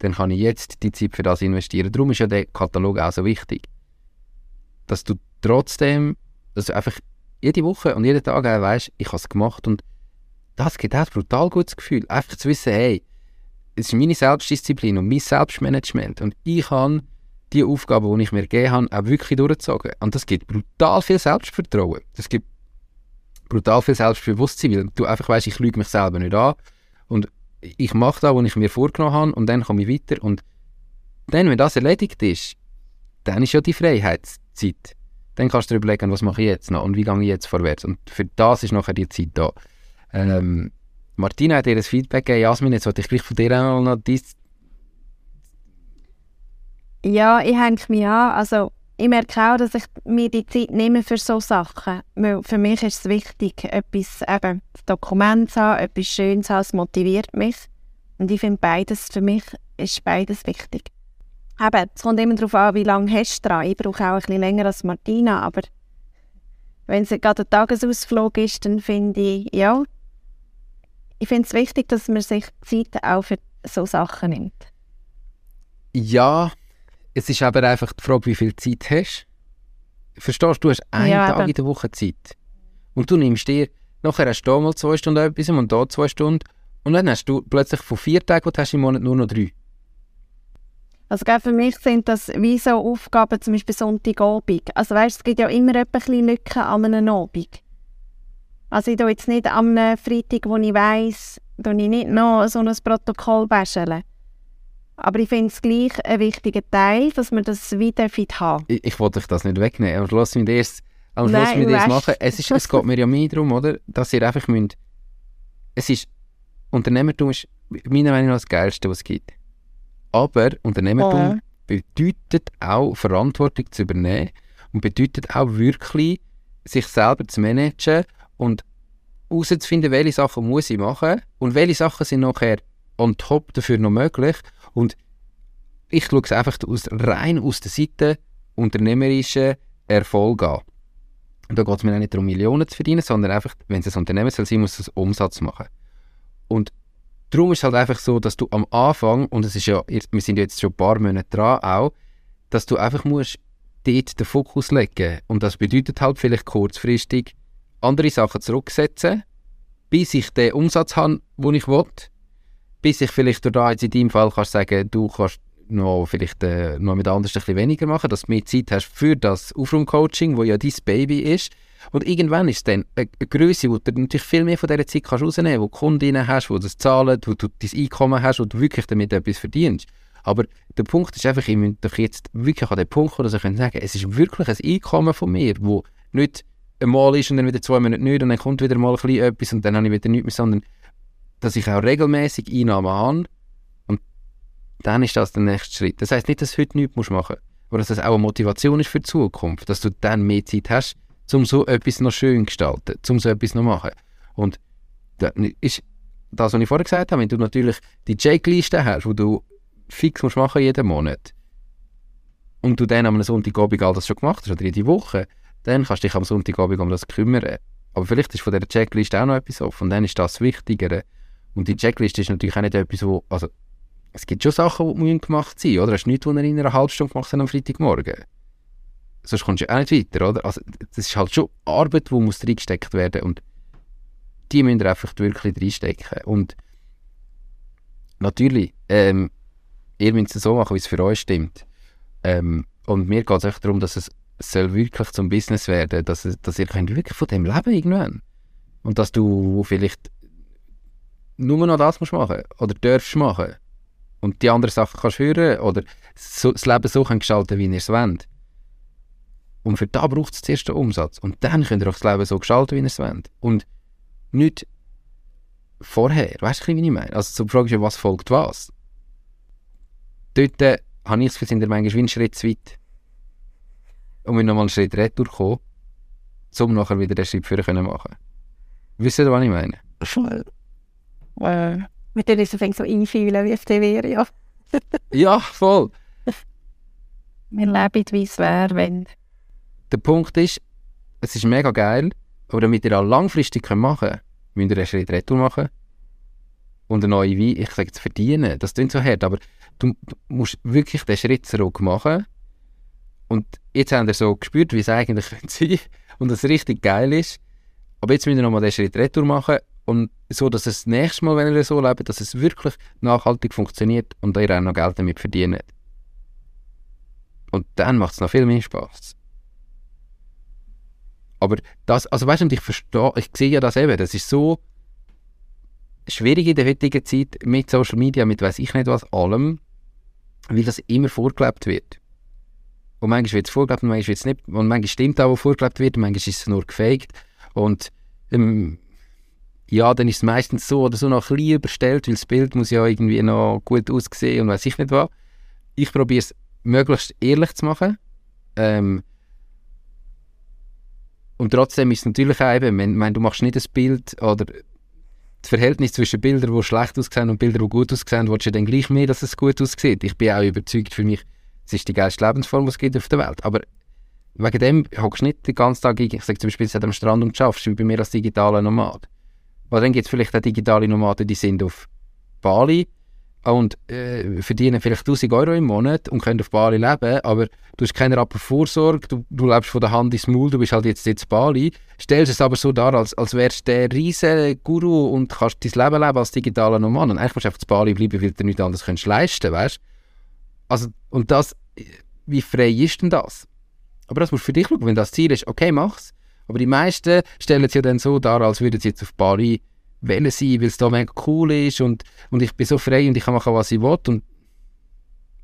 Dann kann ich jetzt die Zeit für das investieren. Darum ist ja der Katalog auch so wichtig. Dass du trotzdem, dass du einfach jede Woche und jeden Tag weißt, ich habe es gemacht und das gibt auch ein brutal gutes Gefühl. Einfach zu wissen, hey, es ist meine Selbstdisziplin und mein Selbstmanagement und ich habe die Aufgabe, die ich mir gegeben habe, auch wirklich durchgezogen. Und das gibt brutal viel Selbstvertrauen. Das gibt brutal viel Selbstbewusstsein, weil du einfach weißt, ich lüge mich selber nicht an und ich mache das, was ich mir vorgenommen habe und dann komme ich weiter und dann, wenn das erledigt ist, dann ist ja die Freiheitszeit. Dann kannst du dir überlegen, was mache ich jetzt noch und wie gehe ich jetzt vorwärts. Und für das ist nachher die Zeit da. Ähm, Martina hat dir das Feedback gegeben. Jasmin, jetzt wollte ich gleich von dir auch noch dies... Ja, ich hänge mich an. Also ich merke auch, dass ich mir die Zeit nehme für so Sachen. Weil für mich ist es wichtig, etwas, eben, Dokument zu haben, etwas Schönes zu haben, es motiviert mich. Und ich finde beides, für mich ist beides wichtig. Eben, es kommt immer darauf an, wie lange hast du dran. Ich brauche auch ein bisschen länger als Martina, aber wenn es gerade ein Tagesausflug ist, dann finde ich, ja, ich finde es wichtig, dass man sich Zeit auch für so Sachen nimmt. Ja, es ist aber einfach die Frage, wie viel Zeit hast. Verstehst du, du hast einen Ja, Tag eben. in der Woche Zeit. Und du nimmst dir, nachher hast du da mal zwei Stunden etwas und da zwei Stunden. Und dann hast du plötzlich von vier Tagen, die du hast im Monat, nur noch drei. Also gell, für mich sind das wie so Aufgaben, zum Beispiel Sonntagabend. Also weißt, es gibt ja immer etwa ein bisschen Lücken an einem Abend. Also ich tue jetzt nicht am Freitag, wo ich weiss, tue ich nicht noch so ein Protokoll bäscheln. Aber ich finde es gleich ein wichtiger Teil, dass man das wieder fit haben. Ich, ich wollte euch das nicht wegnehmen. Am Schluss müsst ihr es am Schluss Nein, müsst ihr es weißt- machen. Es, ist, es geht mir ja mehr darum, oder? dass ihr einfach müsst... Es ist... Unternehmertum ist meiner Meinung nach das Geilste, was es gibt. Aber Unternehmertum Ja. bedeutet auch, Verantwortung zu übernehmen und bedeutet auch wirklich, sich selber zu managen und herauszufinden, welche Sachen muss ich machen und welche Sachen sind nachher on top dafür noch möglich. Und ich schaue es einfach aus, rein aus der Seite unternehmerischen Erfolg an. Und da geht es mir auch nicht darum, Millionen zu verdienen, sondern einfach, wenn es ein Unternehmen soll sein, muss es Umsatz machen. Und darum ist es halt einfach so, dass du am Anfang, und es ist ja, wir sind jetzt schon ein paar Monate dran auch, dass du einfach musst dort den Fokus legen. Und das bedeutet halt vielleicht kurzfristig andere Sachen zurücksetzen, bis ich den Umsatz habe, den ich will. Bis ich vielleicht da jetzt in deinem Fall kannst sagen, du kannst noch vielleicht äh, noch mit anderen ein bisschen weniger machen, dass du mehr Zeit hast für das Aufraumcoaching, wo ja dein Baby ist. Und irgendwann ist es dann eine, Größe, wo du natürlich viel mehr von dieser Zeit kannst rausnehmen kannst, wo du Kundinnen hast, wo das zahlen, wo du dein Einkommen hast, wo du wirklich damit etwas verdienst. Aber der Punkt ist einfach, ich muss doch jetzt wirklich an den Punkt kommen, dass ich sagen es ist wirklich ein Einkommen von mir, wo nicht einmal ist und dann wieder zwei Monate nicht und dann kommt wieder mal ein bisschen etwas und dann habe ich wieder nichts mehr, sondern dass ich auch regelmäßig Einnahmen habe und dann ist das der nächste Schritt. Das heißt nicht, dass du heute nichts machen musst, aber dass das auch eine Motivation ist für die Zukunft, dass du dann mehr Zeit hast, um so etwas noch schön zu gestalten, um so etwas noch zu machen. Und da ist das, was ich vorher gesagt habe, wenn du natürlich die Checkliste hast, wo du fix musst machen jeden Monat und du dann am Sonntagabend all das schon gemacht hast oder jede Woche, dann kannst du dich am Sonntagabend um das kümmern. Aber vielleicht ist von dieser Checkliste auch noch etwas offen und dann ist das Wichtigere. Und die Checkliste ist natürlich auch nicht etwas, wo, also es gibt schon Sachen, die müssen gemacht sein, oder? Hast du nichts, was ihr in einer halben Stunde gemacht habt am Freitagmorgen? Sonst kommst du auch nicht weiter, oder? Also das ist halt schon Arbeit, die muss reingesteckt werden und die müsst ihr einfach wirklich reinstecken. Und natürlich, ähm, ihr müsst es so machen, wie es für euch stimmt. Ähm, und mir geht es echt darum, dass es es soll wirklich zum Business werden, dass, es, dass ihr könnt wirklich von dem leben irgendwann. Und dass du vielleicht nur noch das musst machen oder darfst machen und die anderen Sachen kannst hören oder so, das Leben so gestalten, wie ihr es wollt. Und für da braucht es zuerst den Umsatz. Und dann könnt ihr auch das Leben so gestalten, wie ihr es wollt. Und nicht vorher. Weißt du, wie ich meine? Also so die Frage ist ja, was folgt was? Dort äh, habe ich das Gefühl, sind wir manchmal einen Schritt zu weit. Und wir nochmal einen Schritt retour um nachher wieder den Schritt vorher können machen Wisst ihr, was ich meine? Voll. Äh, wir tun uns so einfühlen, wie es wäre, ja. Ja, voll. Wir leben, wie es wäre, wenn. Der Punkt ist, es ist mega geil, aber damit ihr auch langfristig machen könnt, müsst ihr einen Schritt retour machen und eine neue Wein, ich sage jetzt verdienen, das klingt so hart, aber du, musst wirklich den Schritt zurück machen und jetzt habt ihr so gespürt, wie es eigentlich könnte sein und es richtig geil ist, aber jetzt müsst ihr nochmal den Schritt retour machen und so, dass es das nächste Mal, wenn ihr so lebt, dass es wirklich nachhaltig funktioniert und ihr auch noch Geld damit verdient. Und dann macht es noch viel mehr Spaß. Aber das, also weißt du, ich verstehe, ich sehe ja das eben, das ist so schwierig in der heutigen Zeit mit Social Media, mit weiß ich nicht was, allem, weil das immer vorgelebt wird. Und manchmal wird es vorgelebt und manchmal wird es nicht. Und manchmal stimmt auch, was vorgelebt wird, manchmal ist es nur gefaked. Und ähm, ja, dann ist es meistens so oder so noch ein bisschen überstellt, weil das Bild muss ja irgendwie noch gut aussehen und weiß ich nicht was. Ich probiere es möglichst ehrlich zu machen Ähm, und trotzdem ist es natürlich auch eben, wenn, wenn du machst nicht ein Bild oder das Verhältnis zwischen Bildern, die schlecht aussehen und Bildern, die gut aussehen, willst du dann gleich mehr, dass es gut aussieht. Ich bin auch überzeugt, für mich, es ist die geilste Lebensform, die es gibt auf der Welt. Aber wegen dem hockst du nicht den ganzen Tag, ich sage zum Beispiel, am Strand und schaffst, wie bei mir als digitaler Nomad. Oder dann gibt es vielleicht auch digitale Nomaden, die sind auf Bali und äh, verdienen vielleicht 1000 Euro im Monat und können auf Bali leben, aber du hast keine Vorsorge, du, du lebst von der Hand ins Maul, du bist halt jetzt jetzt Bali, stellst es aber so dar, als, als wärst du der riesen Guru und kannst dein Leben leben als digitaler Nomad. Und eigentlich musst du einfach zu Bali bleiben, weil du nichts anderes kannst leisten, weißt Also, und das, wie frei ist denn das? Aber das musst du für dich schauen, wenn das Ziel ist, okay, mach's. Aber die meisten stellen es ja dann so dar, als würden sie jetzt auf Bali wählen sein, weil es da mega cool ist und, und ich bin so frei und ich kann machen, was ich will. Und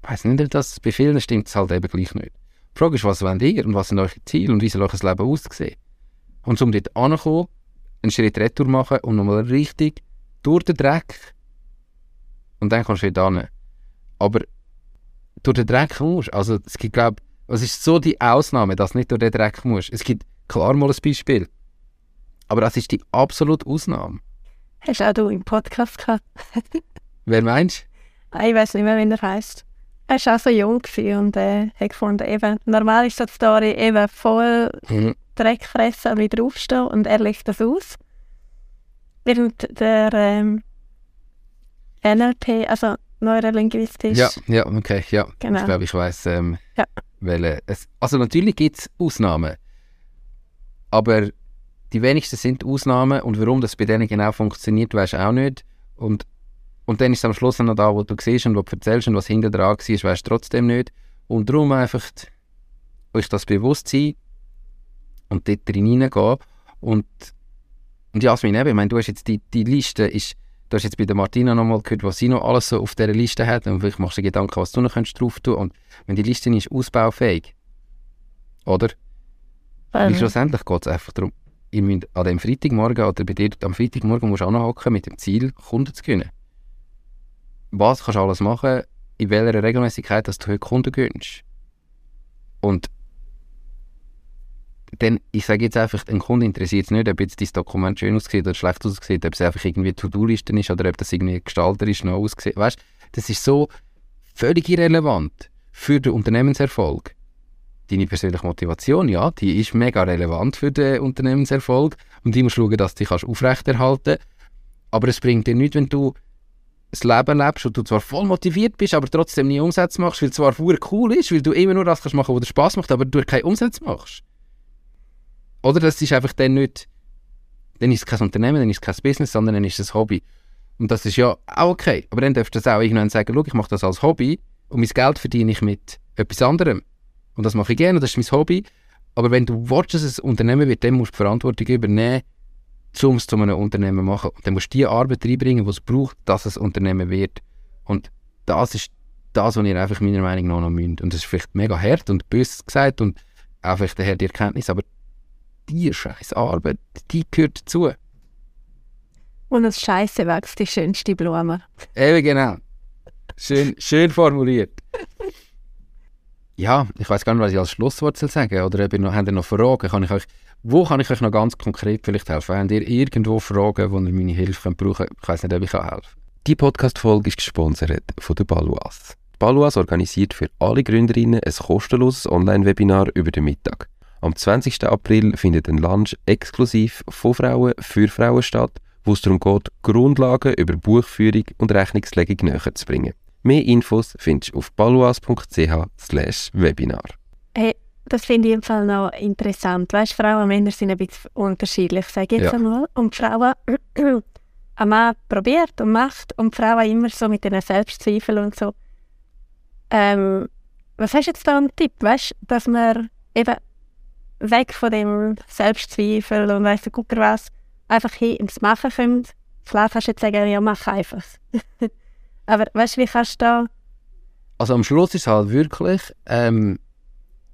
ich weiss nicht, dass bei vielen stimmt es halt eben gleich nicht. Die Frage ist, was wollt ihr und was sind eure Ziele und wie soll euer Leben aussehen? Und um dort anzukommen, einen Schritt retour machen und nochmal richtig durch den Dreck und dann kommst du wieder hin. Aber durch den Dreck musst Also es gibt, glaube es ist so die Ausnahme, dass du nicht durch den Dreck musst. Es gibt klar mal ein Beispiel. Aber das ist die absolute Ausnahme. Hast auch du im Podcast gehabt? Wer meinst du? Ah, ich weiß nicht mehr, wie er heißt. Er war auch so jung und äh, hat gefunden, eben, normal ist so die Story eben voll mhm. Dreck fressen und wieder aufstehen und er legt das aus. Während der ähm, NLP, also neurolinguistisch. Ja, ja, okay, ja. Genau. Ich glaube, ich weiß, ähm, ja. welche. Es, also natürlich gibt es Ausnahmen, aber die wenigsten sind Ausnahmen und warum das bei denen genau funktioniert, weißt du auch nicht. Und, und dann ist es am Schluss noch da, wo du siehst und wo du erzählst und was hinter dran war, weißt du trotzdem nicht. Und darum einfach euch das bewusst sein und dort reingehen. Und, und Jasmin, eben, ich meine, du hast jetzt die, die Liste, ist, du hast jetzt bei der Martina nochmal gehört, was sie noch alles so auf dieser Liste hat und vielleicht machst du dir Gedanken, was du noch drauf tun Und wenn die Liste nicht ausbaufähig, oder? Weil schlussendlich geht es einfach darum, ihr müsst an dem Freitagmorgen oder bei dir am Freitagmorgen musst du anhocken mit dem Ziel, Kunden zu gewinnen. Was kannst du alles machen, in welcher Regelmäßigkeit, dass du heute Kunden gewinnst? Und dann, ich sage jetzt einfach, ein Kunde interessiert es nicht, ob jetzt dein Dokument schön aussieht oder schlecht aussieht, ob es einfach irgendwie To-Do-Listen ist oder ob das irgendwie gestalterisch noch aussieht. Weißt das ist so völlig irrelevant für den Unternehmenserfolg deine persönliche Motivation, ja, die ist mega relevant für den Unternehmenserfolg und du musst schauen, dass du dich aufrechterhalten kannst. Aber es bringt dir nichts, wenn du das Leben lebst und du zwar voll motiviert bist, aber trotzdem nie Umsätze machst, weil es zwar cool ist, weil du immer nur das kannst machen, was dir Spaß macht, aber du keinen Umsatz machst. Oder das ist einfach dann nicht, dann ist es kein Unternehmen, dann ist es kein Business, sondern dann ist es ein Hobby. Und das ist ja auch okay. Aber dann darfst du das auch irgendwann sagen, schau, ich mache das als Hobby und mein Geld verdiene ich mit etwas anderem. Und das mache ich gerne, das ist mein Hobby. Aber wenn du willst, dass es ein Unternehmen wird, dann musst du die Verantwortung übernehmen, um es zu einem Unternehmen zu machen. Und dann musst du die Arbeit reinbringen, die es braucht, dass es ein Unternehmen wird. Und das ist das, was ihr einfach meiner Meinung nach noch müsst. Und das ist vielleicht mega hart und böse gesagt und auch vielleicht eine harte Erkenntnis, aber die scheiß Arbeit, die gehört dazu. Und das Scheiße wächst die schönste Blume. Eben genau. Schön, schön formuliert ja, ich weiß gar nicht, was ich als Schlusswort soll sagen oder ob ihr noch, habt ihr noch Fragen? Kann ich euch, wo kann ich euch noch ganz konkret vielleicht helfen? Habt ihr irgendwo Fragen, wo ihr meine Hilfe könnt brauchen könnt? Ich weiß nicht, ob ich helfen kann. Die Podcast-Folge ist gesponsert von der Baluas. Baluas organisiert für alle Gründerinnen ein kostenloses Online-Webinar über den Mittag. Am 20. April findet ein Lunch exklusiv von Frauen für Frauen statt, wo es darum geht, Grundlagen über Buchführung und Rechnungslegung näher zu bringen. Mehr Infos findest du auf baluas.ch Webinar. Hey, das finde ich im Fall noch interessant. Weißt, Frauen und Männer sind ein bisschen unterschiedlich, sage ich jetzt ja. einmal. Und Frauen, ein Mann probiert und macht und Frauen immer so mit den Selbstzweifeln und so. Ähm, was hast du jetzt da einen Tipp, weißt, dass man eben weg von dem Selbstzweifel und weiss Gucker was, einfach hin ins Machen kommt? Klar kannst du jetzt sagen, ja, mach einfach. Aber weißt du, wie kannst du da. Also am Schluss ist es halt wirklich. Ähm,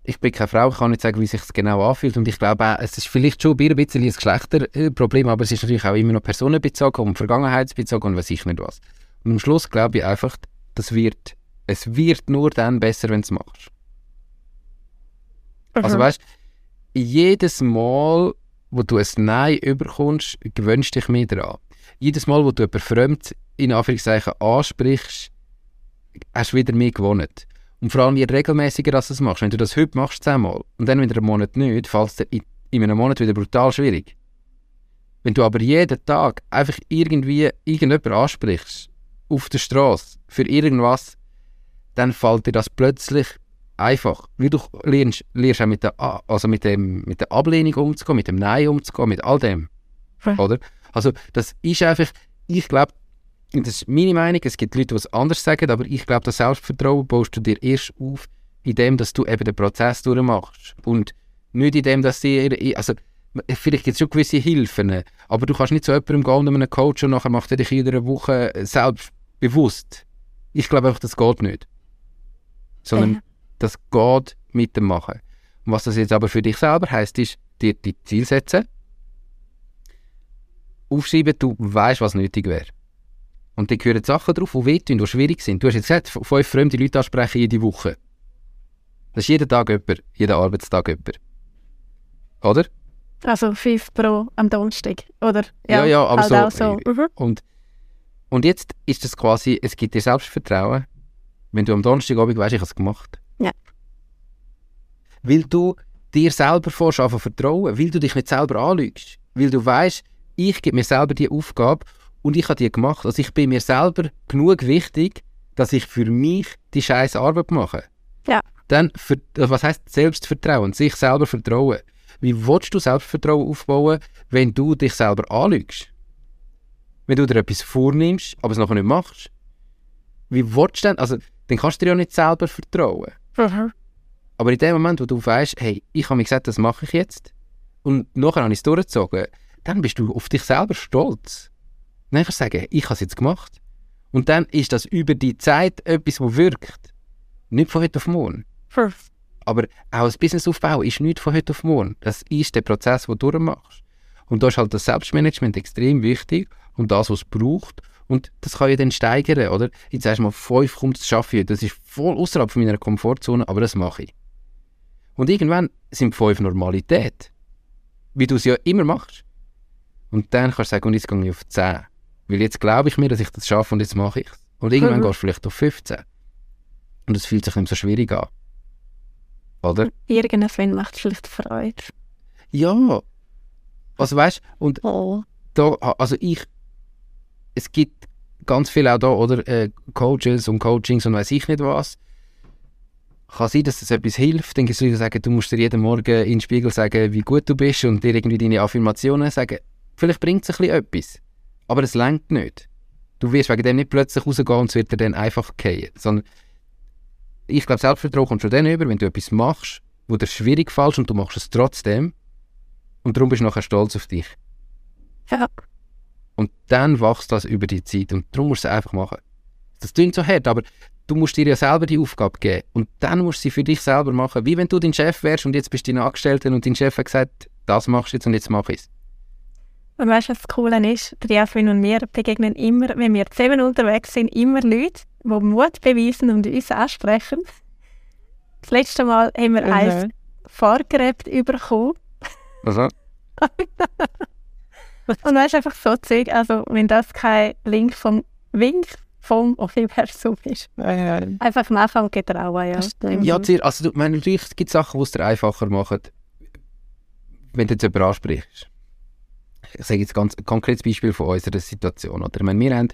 ich bin keine Frau, ich kann nicht sagen, wie sich es genau anfühlt. Und ich glaube auch, es ist vielleicht schon ein bisschen ein Geschlechterproblem, aber es ist natürlich auch immer noch personenbezogen und vergangenheitsbezogen und weiß ich nicht was. Und am Schluss glaube ich einfach, das wird, es wird nur dann besser, wenn du es machst. Mhm. Also weißt jedes Mal, wo du ein Nein überkommst, gewöhnst dich mehr daran. Jedes Mal, wo du jemanden fremd in Anführungszeichen ansprichst, hast du wieder mehr gewonnen. Und vor allem, je regelmäßiger du das machst, wenn du das heute machst, zehnmal, und dann wieder einen Monat nicht, fällt es dir in, in einem Monat wieder brutal schwierig. Wenn du aber jeden Tag einfach irgendwie irgendjemanden ansprichst, auf der Straße, für irgendwas, dann fällt dir das plötzlich einfach. Weil du lernst, lernst auch mit der, also mit, dem, mit der Ablehnung umzugehen, mit dem Nein umzugehen, mit all dem. Oder? Also das ist einfach, ich glaube, das ist meine Meinung, es gibt Leute, die es anders sagen, aber ich glaube, das Selbstvertrauen baust du dir erst auf, indem dass du eben den Prozess durchmachst. Und nicht indem, dass sie, also vielleicht gibt es schon gewisse Hilfen, aber du kannst nicht zu jemandem gehen und einem Coach und nachher macht er dich in einer Woche selbst bewusst. Ich glaube einfach, das geht nicht. Sondern ja. das geht mit dem Machen. Und was das jetzt aber für dich selber heißt, ist, dir die Ziel setzen, aufschreiben, du weißt, was nötig wäre. Und dann gehören Sachen drauf, die wehtun, die schwierig sind. Du hast jetzt gesagt, fünf fremde Leute ansprechen jede Woche. Das ist jeden Tag jemand, jeden Arbeitstag jemand. Oder? Also fünf pro am Donnerstag, oder? Ja, ja, ja aber halt so. so. Mhm. Und, und jetzt ist es quasi, es gibt dir Selbstvertrauen, wenn du am Donnerstagabend weißt, ich habe es gemacht. Ja. Weil du dir selber vorst vertrauen, weil du dich nicht selber anlügst, weil du weißt, ich gebe mir selber die Aufgabe und ich habe die gemacht. Also ich bin mir selber genug wichtig, dass ich für mich die scheiß Arbeit mache. Ja. Dann, für, was heißt Selbstvertrauen? Sich selber vertrauen. Wie willst du Selbstvertrauen aufbauen, wenn du dich selber anlügst? Wenn du dir etwas vornimmst, aber es nachher nicht machst? Wie willst du denn, also dann kannst du dir ja nicht selber vertrauen. Mhm. Aber in dem Moment, wo du weißt, hey, ich habe mir gesagt, das mache ich jetzt, und nachher habe ich es durchgezogen, dann bist du auf dich selber stolz. Dann du sagen, ich habe es jetzt gemacht. Und dann ist das über die Zeit etwas, das wirkt. Nicht von heute auf morgen. Hm. Aber auch das Businessaufbau ist nicht von heute auf morgen. Das ist der Prozess, den du durchmachst. Und da ist halt das Selbstmanagement extrem wichtig und das, was es braucht. Und das kann ich dann steigern, oder? Jetzt sagst du mal, fünf kommt das schaffe ich. Das ist voll außerhalb meiner Komfortzone, aber das mache ich. Und irgendwann sind fünf Normalität. Wie du es ja immer machst. Und dann kannst du sagen, und jetzt gehe ich auf 10. Weil jetzt glaube ich mir, dass ich das schaffe und jetzt mache ich es. Und irgendwann mhm. gehst du vielleicht auf 15. Und es fühlt sich nicht so schwierig an. Oder? Irgendwann macht es vielleicht Freude. Ja. Also weißt du, und oh. da, also ich, es gibt ganz viel auch da, oder? Äh, Coaches und Coachings und weiß ich nicht was. Kann sein, dass das etwas hilft. Dann Leute, die sagen, du musst dir jeden Morgen in den Spiegel sagen, wie gut du bist und dir irgendwie deine Affirmationen sagen. Vielleicht bringt es ein bisschen etwas. Aber es lenkt nicht. Du wirst wegen dem nicht plötzlich rausgehen und es wird dir dann einfach gehen. Sondern ich glaube, Selbstvertrauen kommt schon dann über, wenn du etwas machst, wo dir schwierig fällt und du machst es trotzdem. Und darum bist du nachher stolz auf dich. Ja. Und dann wächst das über die Zeit und darum musst du es einfach machen. Das klingt so hart, aber du musst dir ja selber die Aufgabe geben und dann musst du sie für dich selber machen. Wie wenn du dein Chef wärst und jetzt bist du dein Angestellter und dein Chef hat gesagt, das machst du jetzt und jetzt mach ich es. Und weißt du, was das Coole ist? Der Jasmin und mir begegnen immer, wenn wir zusammen unterwegs sind, immer Leute, die Mut beweisen und uns ansprechen. Das letzte Mal haben wir mhm. eins vorgerebt bekommen. Was? und weißt du, einfach so Zeug, also wenn das kein Link vom Wink vom Universum ist. Ja, ja. Einfach machen und getrauen, ja. Ja, also du, meine, natürlich gibt es Sachen, die es dir einfacher machen, wenn du jetzt jemanden ansprichst ich sage jetzt ganz ein konkretes Beispiel von unserer Situation. Oder? Ich meine, wir haben,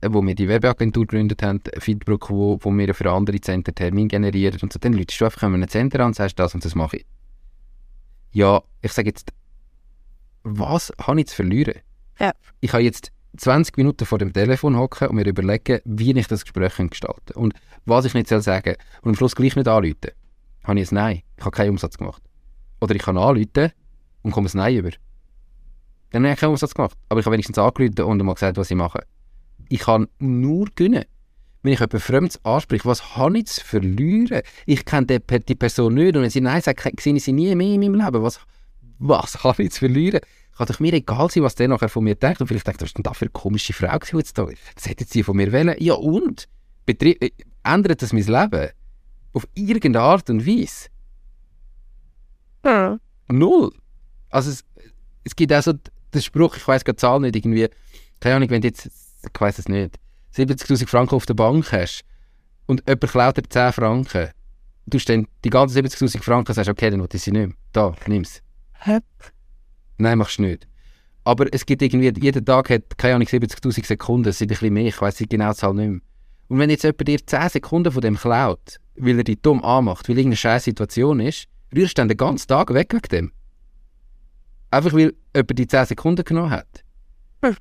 äh, wo wir die Werbeagentur gegründet haben, Feedback, wo, wo wir für andere Center Termin generieren und so, dann läutest du einfach ein Center an sagst, das und das mache ich. Ja, ich sage jetzt, was habe ich zu verlieren? Ja. Ich habe jetzt 20 Minuten vor dem Telefon hocken und mir überlegen, wie ich das Gespräch gestalten kann. Und was ich nicht soll sagen und am Schluss gleich nicht anrufen. Habe ich ein Nein. Ich habe keinen Umsatz gemacht. Oder ich kann anrufen und komme ein Nein über. Dann habe ich keinen Umsatz gemacht. Aber ich habe wenigstens angerufen und mal gesagt, was ich mache. Ich kann nur gewinnen. Wenn ich jemanden Fremdes anspreche, was habe ich zu verlieren? Ich kenne die, die Person nicht und wenn sie Nein sagt, sehe ich sie nie mehr in meinem Leben. Was, was habe ich zu verlieren? Kann doch mir egal sein, was der nachher von mir denkt. Und vielleicht denkt er, was ist denn da für eine komische Frau jetzt da? Das hätte sie von mir wählen. Ja und? Betrie äh, ändert das mein Leben? Auf irgendeine Art und Weise? null. Also es, es gibt auch so den Spruch, ich weiß die Zahl nicht, irgendwie, keine Ahnung, wenn du jetzt, ich weiß es nicht, 70'000 Franken auf der Bank hast und jemand klaut dir 10 Franken, du hast dann die ganzen 70'000 Franken sagst, okay, dann will ich sie nicht mehr. Da, nimm's. Höp. Nein, machst du nicht. Aber es gibt irgendwie, jeder Tag hat, keine Ahnung, 70'000 Sekunden, es sind ein bisschen mehr, ich weiß die genaue Zahl nicht mehr. Und wenn jetzt jemand dir 10 Sekunden von dem klaut, weil er dich dumm anmacht, weil irgendeine scheiß Situation ist, rührst du dann den ganzen Tag weg wegen dem. Einfach weil jemand die 10 Sekunden genommen hat. Hm.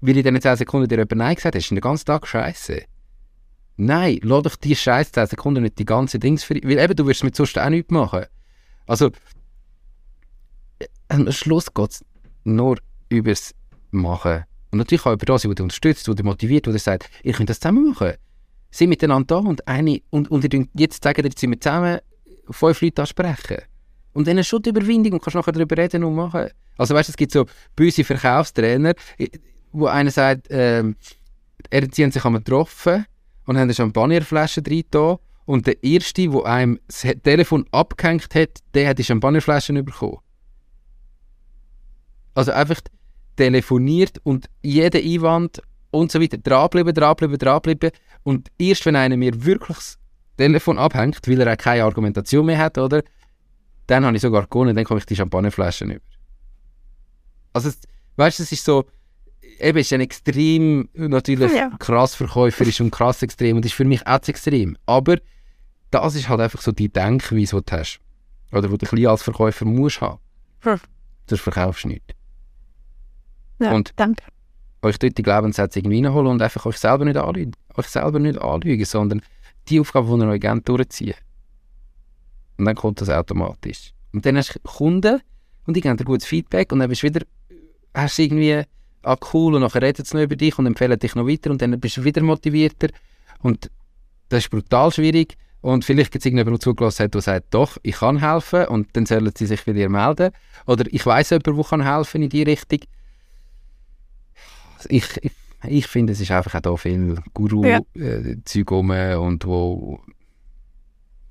Weil in diesen 10 Sekunden dir jemand Nein gesagt hat, ist den ganzen Tag scheiße. Nein, lass doch die scheiß 10 Sekunden nicht die ganze Dings für Weil eben, du wirst mit sonst auch nichts machen. Also, am Schluss geht es nur übers Machen. Und natürlich auch über das, der dich unterstützt, der dich motiviert, der sagt, ich will das zusammen machen. Sie miteinander da und eine, und, und ihr jetzt sagen, jetzt sind wir zusammen fünf Leute ansprechen. Und dann hast du die Überwindung und kannst nachher darüber reden und machen. Also weißt du, es gibt so böse Verkaufstrainer, wo einer sagt, ähm, er hat sich einmal getroffen und haben eine Champagnerflasche drin da und der Erste, der einem das Telefon abgehängt hat, der hat die Champagnerflaschen bekommen. Also einfach telefoniert und jeder Einwand und so weiter dranbleiben, dranbleiben, dranbleiben. Und erst wenn einer mir wirklich das Telefon abhängt, weil er auch keine Argumentation mehr hat, oder? Dann habe ich sogar gewonnen, dann komme ich die Champagnerflaschen über. Also, es, weißt du, es ist so, eben, ist ein extrem, natürlich Ja. krass verkäuferisch und krass extrem und ist für mich auch extrem. Aber das ist halt einfach so die Denkweise, die du hast. Oder die du ein bisschen als Verkäufer musst haben. Hm. Sonst verkaufst du nichts. Ja, Und- danke. euch dort die Glaubenssätze irgendwie reinholen und einfach euch selber nicht anlügen. Euch selber nicht anlügen, sondern die Aufgabe, die ihr euch gerne durchziehen. Und dann kommt das automatisch. Und dann hast du Kunden und die geben dir gutes Feedback und dann bist du wieder, hast du irgendwie, ah cool, und nachher reden sie noch über dich und empfehlen dich noch weiter und dann bist du wieder motivierter. Und das ist brutal schwierig. Und vielleicht gibt es irgendjemanden, der zugelassen hat, der sagt, doch, ich kann helfen und dann sollen sie sich bei dir melden. Oder ich weiß jemanden, der kann helfen in die Richtung ich, ich, ich finde, es ist einfach auch da viel Ja. Guru-Zeug rum und wo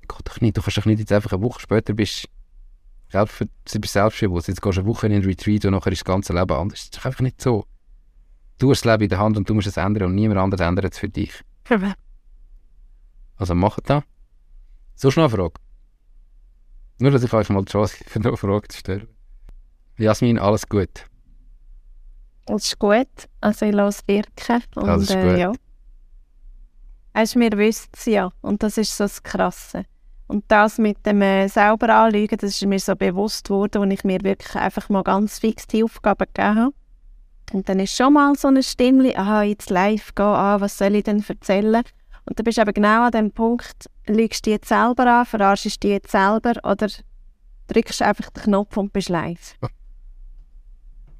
Gott doch nicht, du kannst doch nicht jetzt einfach eine Woche später bist selbst, bist selbstbewusst, jetzt gehst du eine Woche in einen Retreat und nachher ist das ganze Leben anders. Das ist doch einfach nicht so. Du hast das Leben in der Hand und du musst es ändern und niemand anderes ändert es für dich. Also mach das. So schnell eine Frage. Nur, dass ich euch mal die Chance gebe, noch eine Frage zu stellen. Jasmin, alles gut. Das ist gut. Also ich lasse es wirken. Und, Das ist äh, gut. ja. Weißt, wir wissen es ja. Und das ist so das Krasse. Und das mit dem äh, selber anlügen, das ist mir so bewusst worden, als ich mir wirklich einfach mal ganz fix die Aufgaben gegeben habe. Und dann ist schon mal so eine Stimme, aha, jetzt live gehen, ah, was soll ich denn erzählen? Und dann bist du eben genau an dem Punkt, lügst du jetzt selber an, verarschst du jetzt selber oder drückst einfach den Knopf und bist live.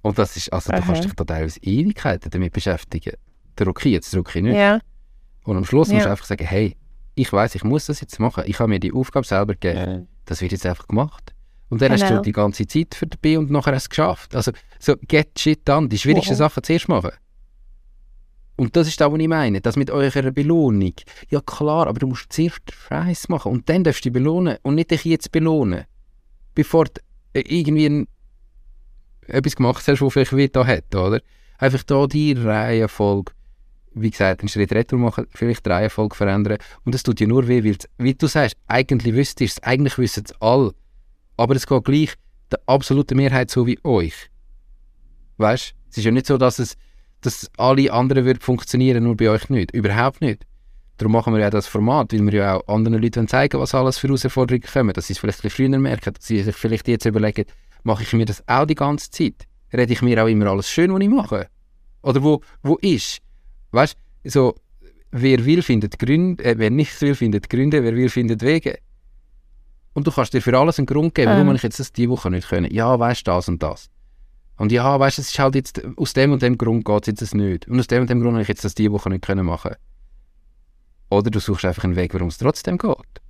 Und das ist, also du Aha. kannst dich da teilweise Ewigkeiten damit beschäftigen. Drucke ich jetzt, drucke ich nicht. Ja. Und am Schluss musst Ja. du einfach sagen, hey, ich weiß, ich muss das jetzt machen. Ich habe mir die Aufgabe selber gegeben. Das wird jetzt einfach gemacht. Und dann hast Genau. du die ganze Zeit für dabei und nachher hast du es geschafft. Also so, get shit done. Die schwierigsten Wow. Sachen zuerst machen. Und das ist das, was ich meine. Das mit eurer Belohnung. Ja klar, aber du musst zuerst Scheiß machen und dann darfst du dich belohnen und nicht dich jetzt belohnen. Bevor du äh, irgendwie ein, etwas gemacht hast, was vielleicht weh da hat, oder? Einfach da die Reihenfolge, wie gesagt, einen Schritt retour machen, vielleicht die Reihenfolge verändern. Und das tut dir nur weh, weil, wie du sagst, eigentlich wüsstest du es, eigentlich wissen es alle. Aber es geht gleich der absoluten Mehrheit so wie euch. Weißt du? Es ist ja nicht so, dass es dass alle anderen wird funktionieren, nur bei euch nicht. Überhaupt nicht. Darum machen wir ja das Format, weil wir ja auch anderen Leuten zeigen was alles für Herausforderungen kommen. Dass sie es vielleicht ein bisschen früher merken, dass sie sich vielleicht jetzt überlegen, mache ich mir das auch die ganze Zeit? Rede ich mir auch immer alles schön, was ich mache? Oder wo, wo ist? Weißt du, so, wer will, findet Gründe, äh, wer nicht will, findet Gründe, wer will, findet Wege. Und du kannst dir für alles einen Grund geben, warum Ähm. ich jetzt das diese Woche nicht können. Ja, weißt du, das und das. Und ja, weißt du, es ist halt jetzt, aus dem und dem Grund geht es jetzt nicht. Und aus dem und dem Grund habe ich jetzt das diese Woche nicht können machen. Oder du suchst einfach einen Weg, warum es trotzdem geht.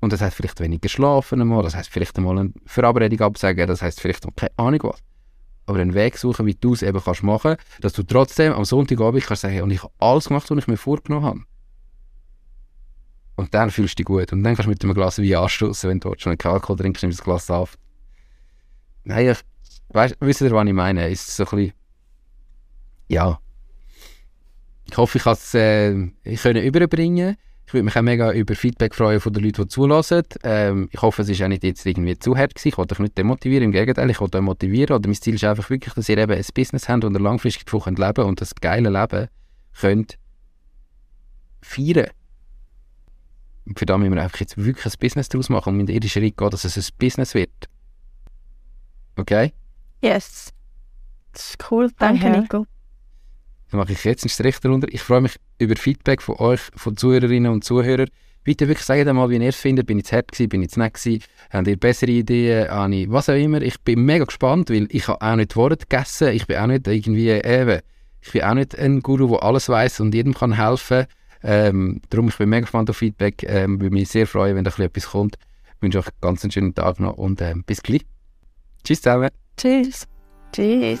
Und das heißt vielleicht weniger schlafen einmal, das heißt vielleicht einmal eine Verabredung absagen, das heißt vielleicht keine Ahnung was. Aber einen Weg suchen, wie du es eben kannst machen, dass du trotzdem am Sonntagabend kannst sagen, und ich habe alles gemacht, was ich mir vorgenommen habe. Und dann fühlst du dich gut. Und dann kannst du mit einem Glas Wein anstoßen, wenn du schon einen Alkohol trinkst, nimmst du das Glas auf, Nein, ich, weißt, wisst ihr, was ich meine? Ist so ein bisschen, ja. Ich hoffe, ich kann es äh, überbringen. Ich würde mich auch mega über Feedback freuen von den Leuten, die zulassen. Ähm, ich hoffe, es ist auch nicht jetzt irgendwie zu hart gewesen. Ich wollte euch nicht demotivieren, im Gegenteil, ich wollte euch motivieren. Oder mein Ziel ist einfach wirklich, dass ihr eben ein Business habt und langfristig davon leben könnt und das geile Leben könnt feiern. Und für das müssen wir einfach jetzt wirklich ein Business daraus machen und mit jedem Schritt gehen, dass es ein Business wird. Okay? Yes. Das ist cool, danke Aha. Nico. Dann mache ich jetzt einen Strich darunter. Ich freue mich über Feedback von euch, von Zuhörerinnen und Zuhörern. Bitte wirklich sagt mal, wie ihr es findet. Bin ich zu hart gewesen, bin ich zu nett gewesen? Habt ihr bessere Ideen? Habe was auch immer. Ich bin mega gespannt, weil ich habe auch nicht Worte gegessen. Ich bin auch nicht irgendwie eben, ich bin auch nicht ein Guru, der alles weiß und jedem kann helfen. Ähm, darum ich bin mega gespannt auf Feedback. Ähm, würde mich sehr freuen, wenn da etwas kommt. Ich wünsche euch einen ganz schönen Tag noch und ähm, bis gleich. Tschüss zusammen. Tschüss. Tschüss.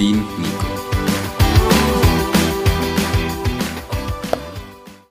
dein Nico.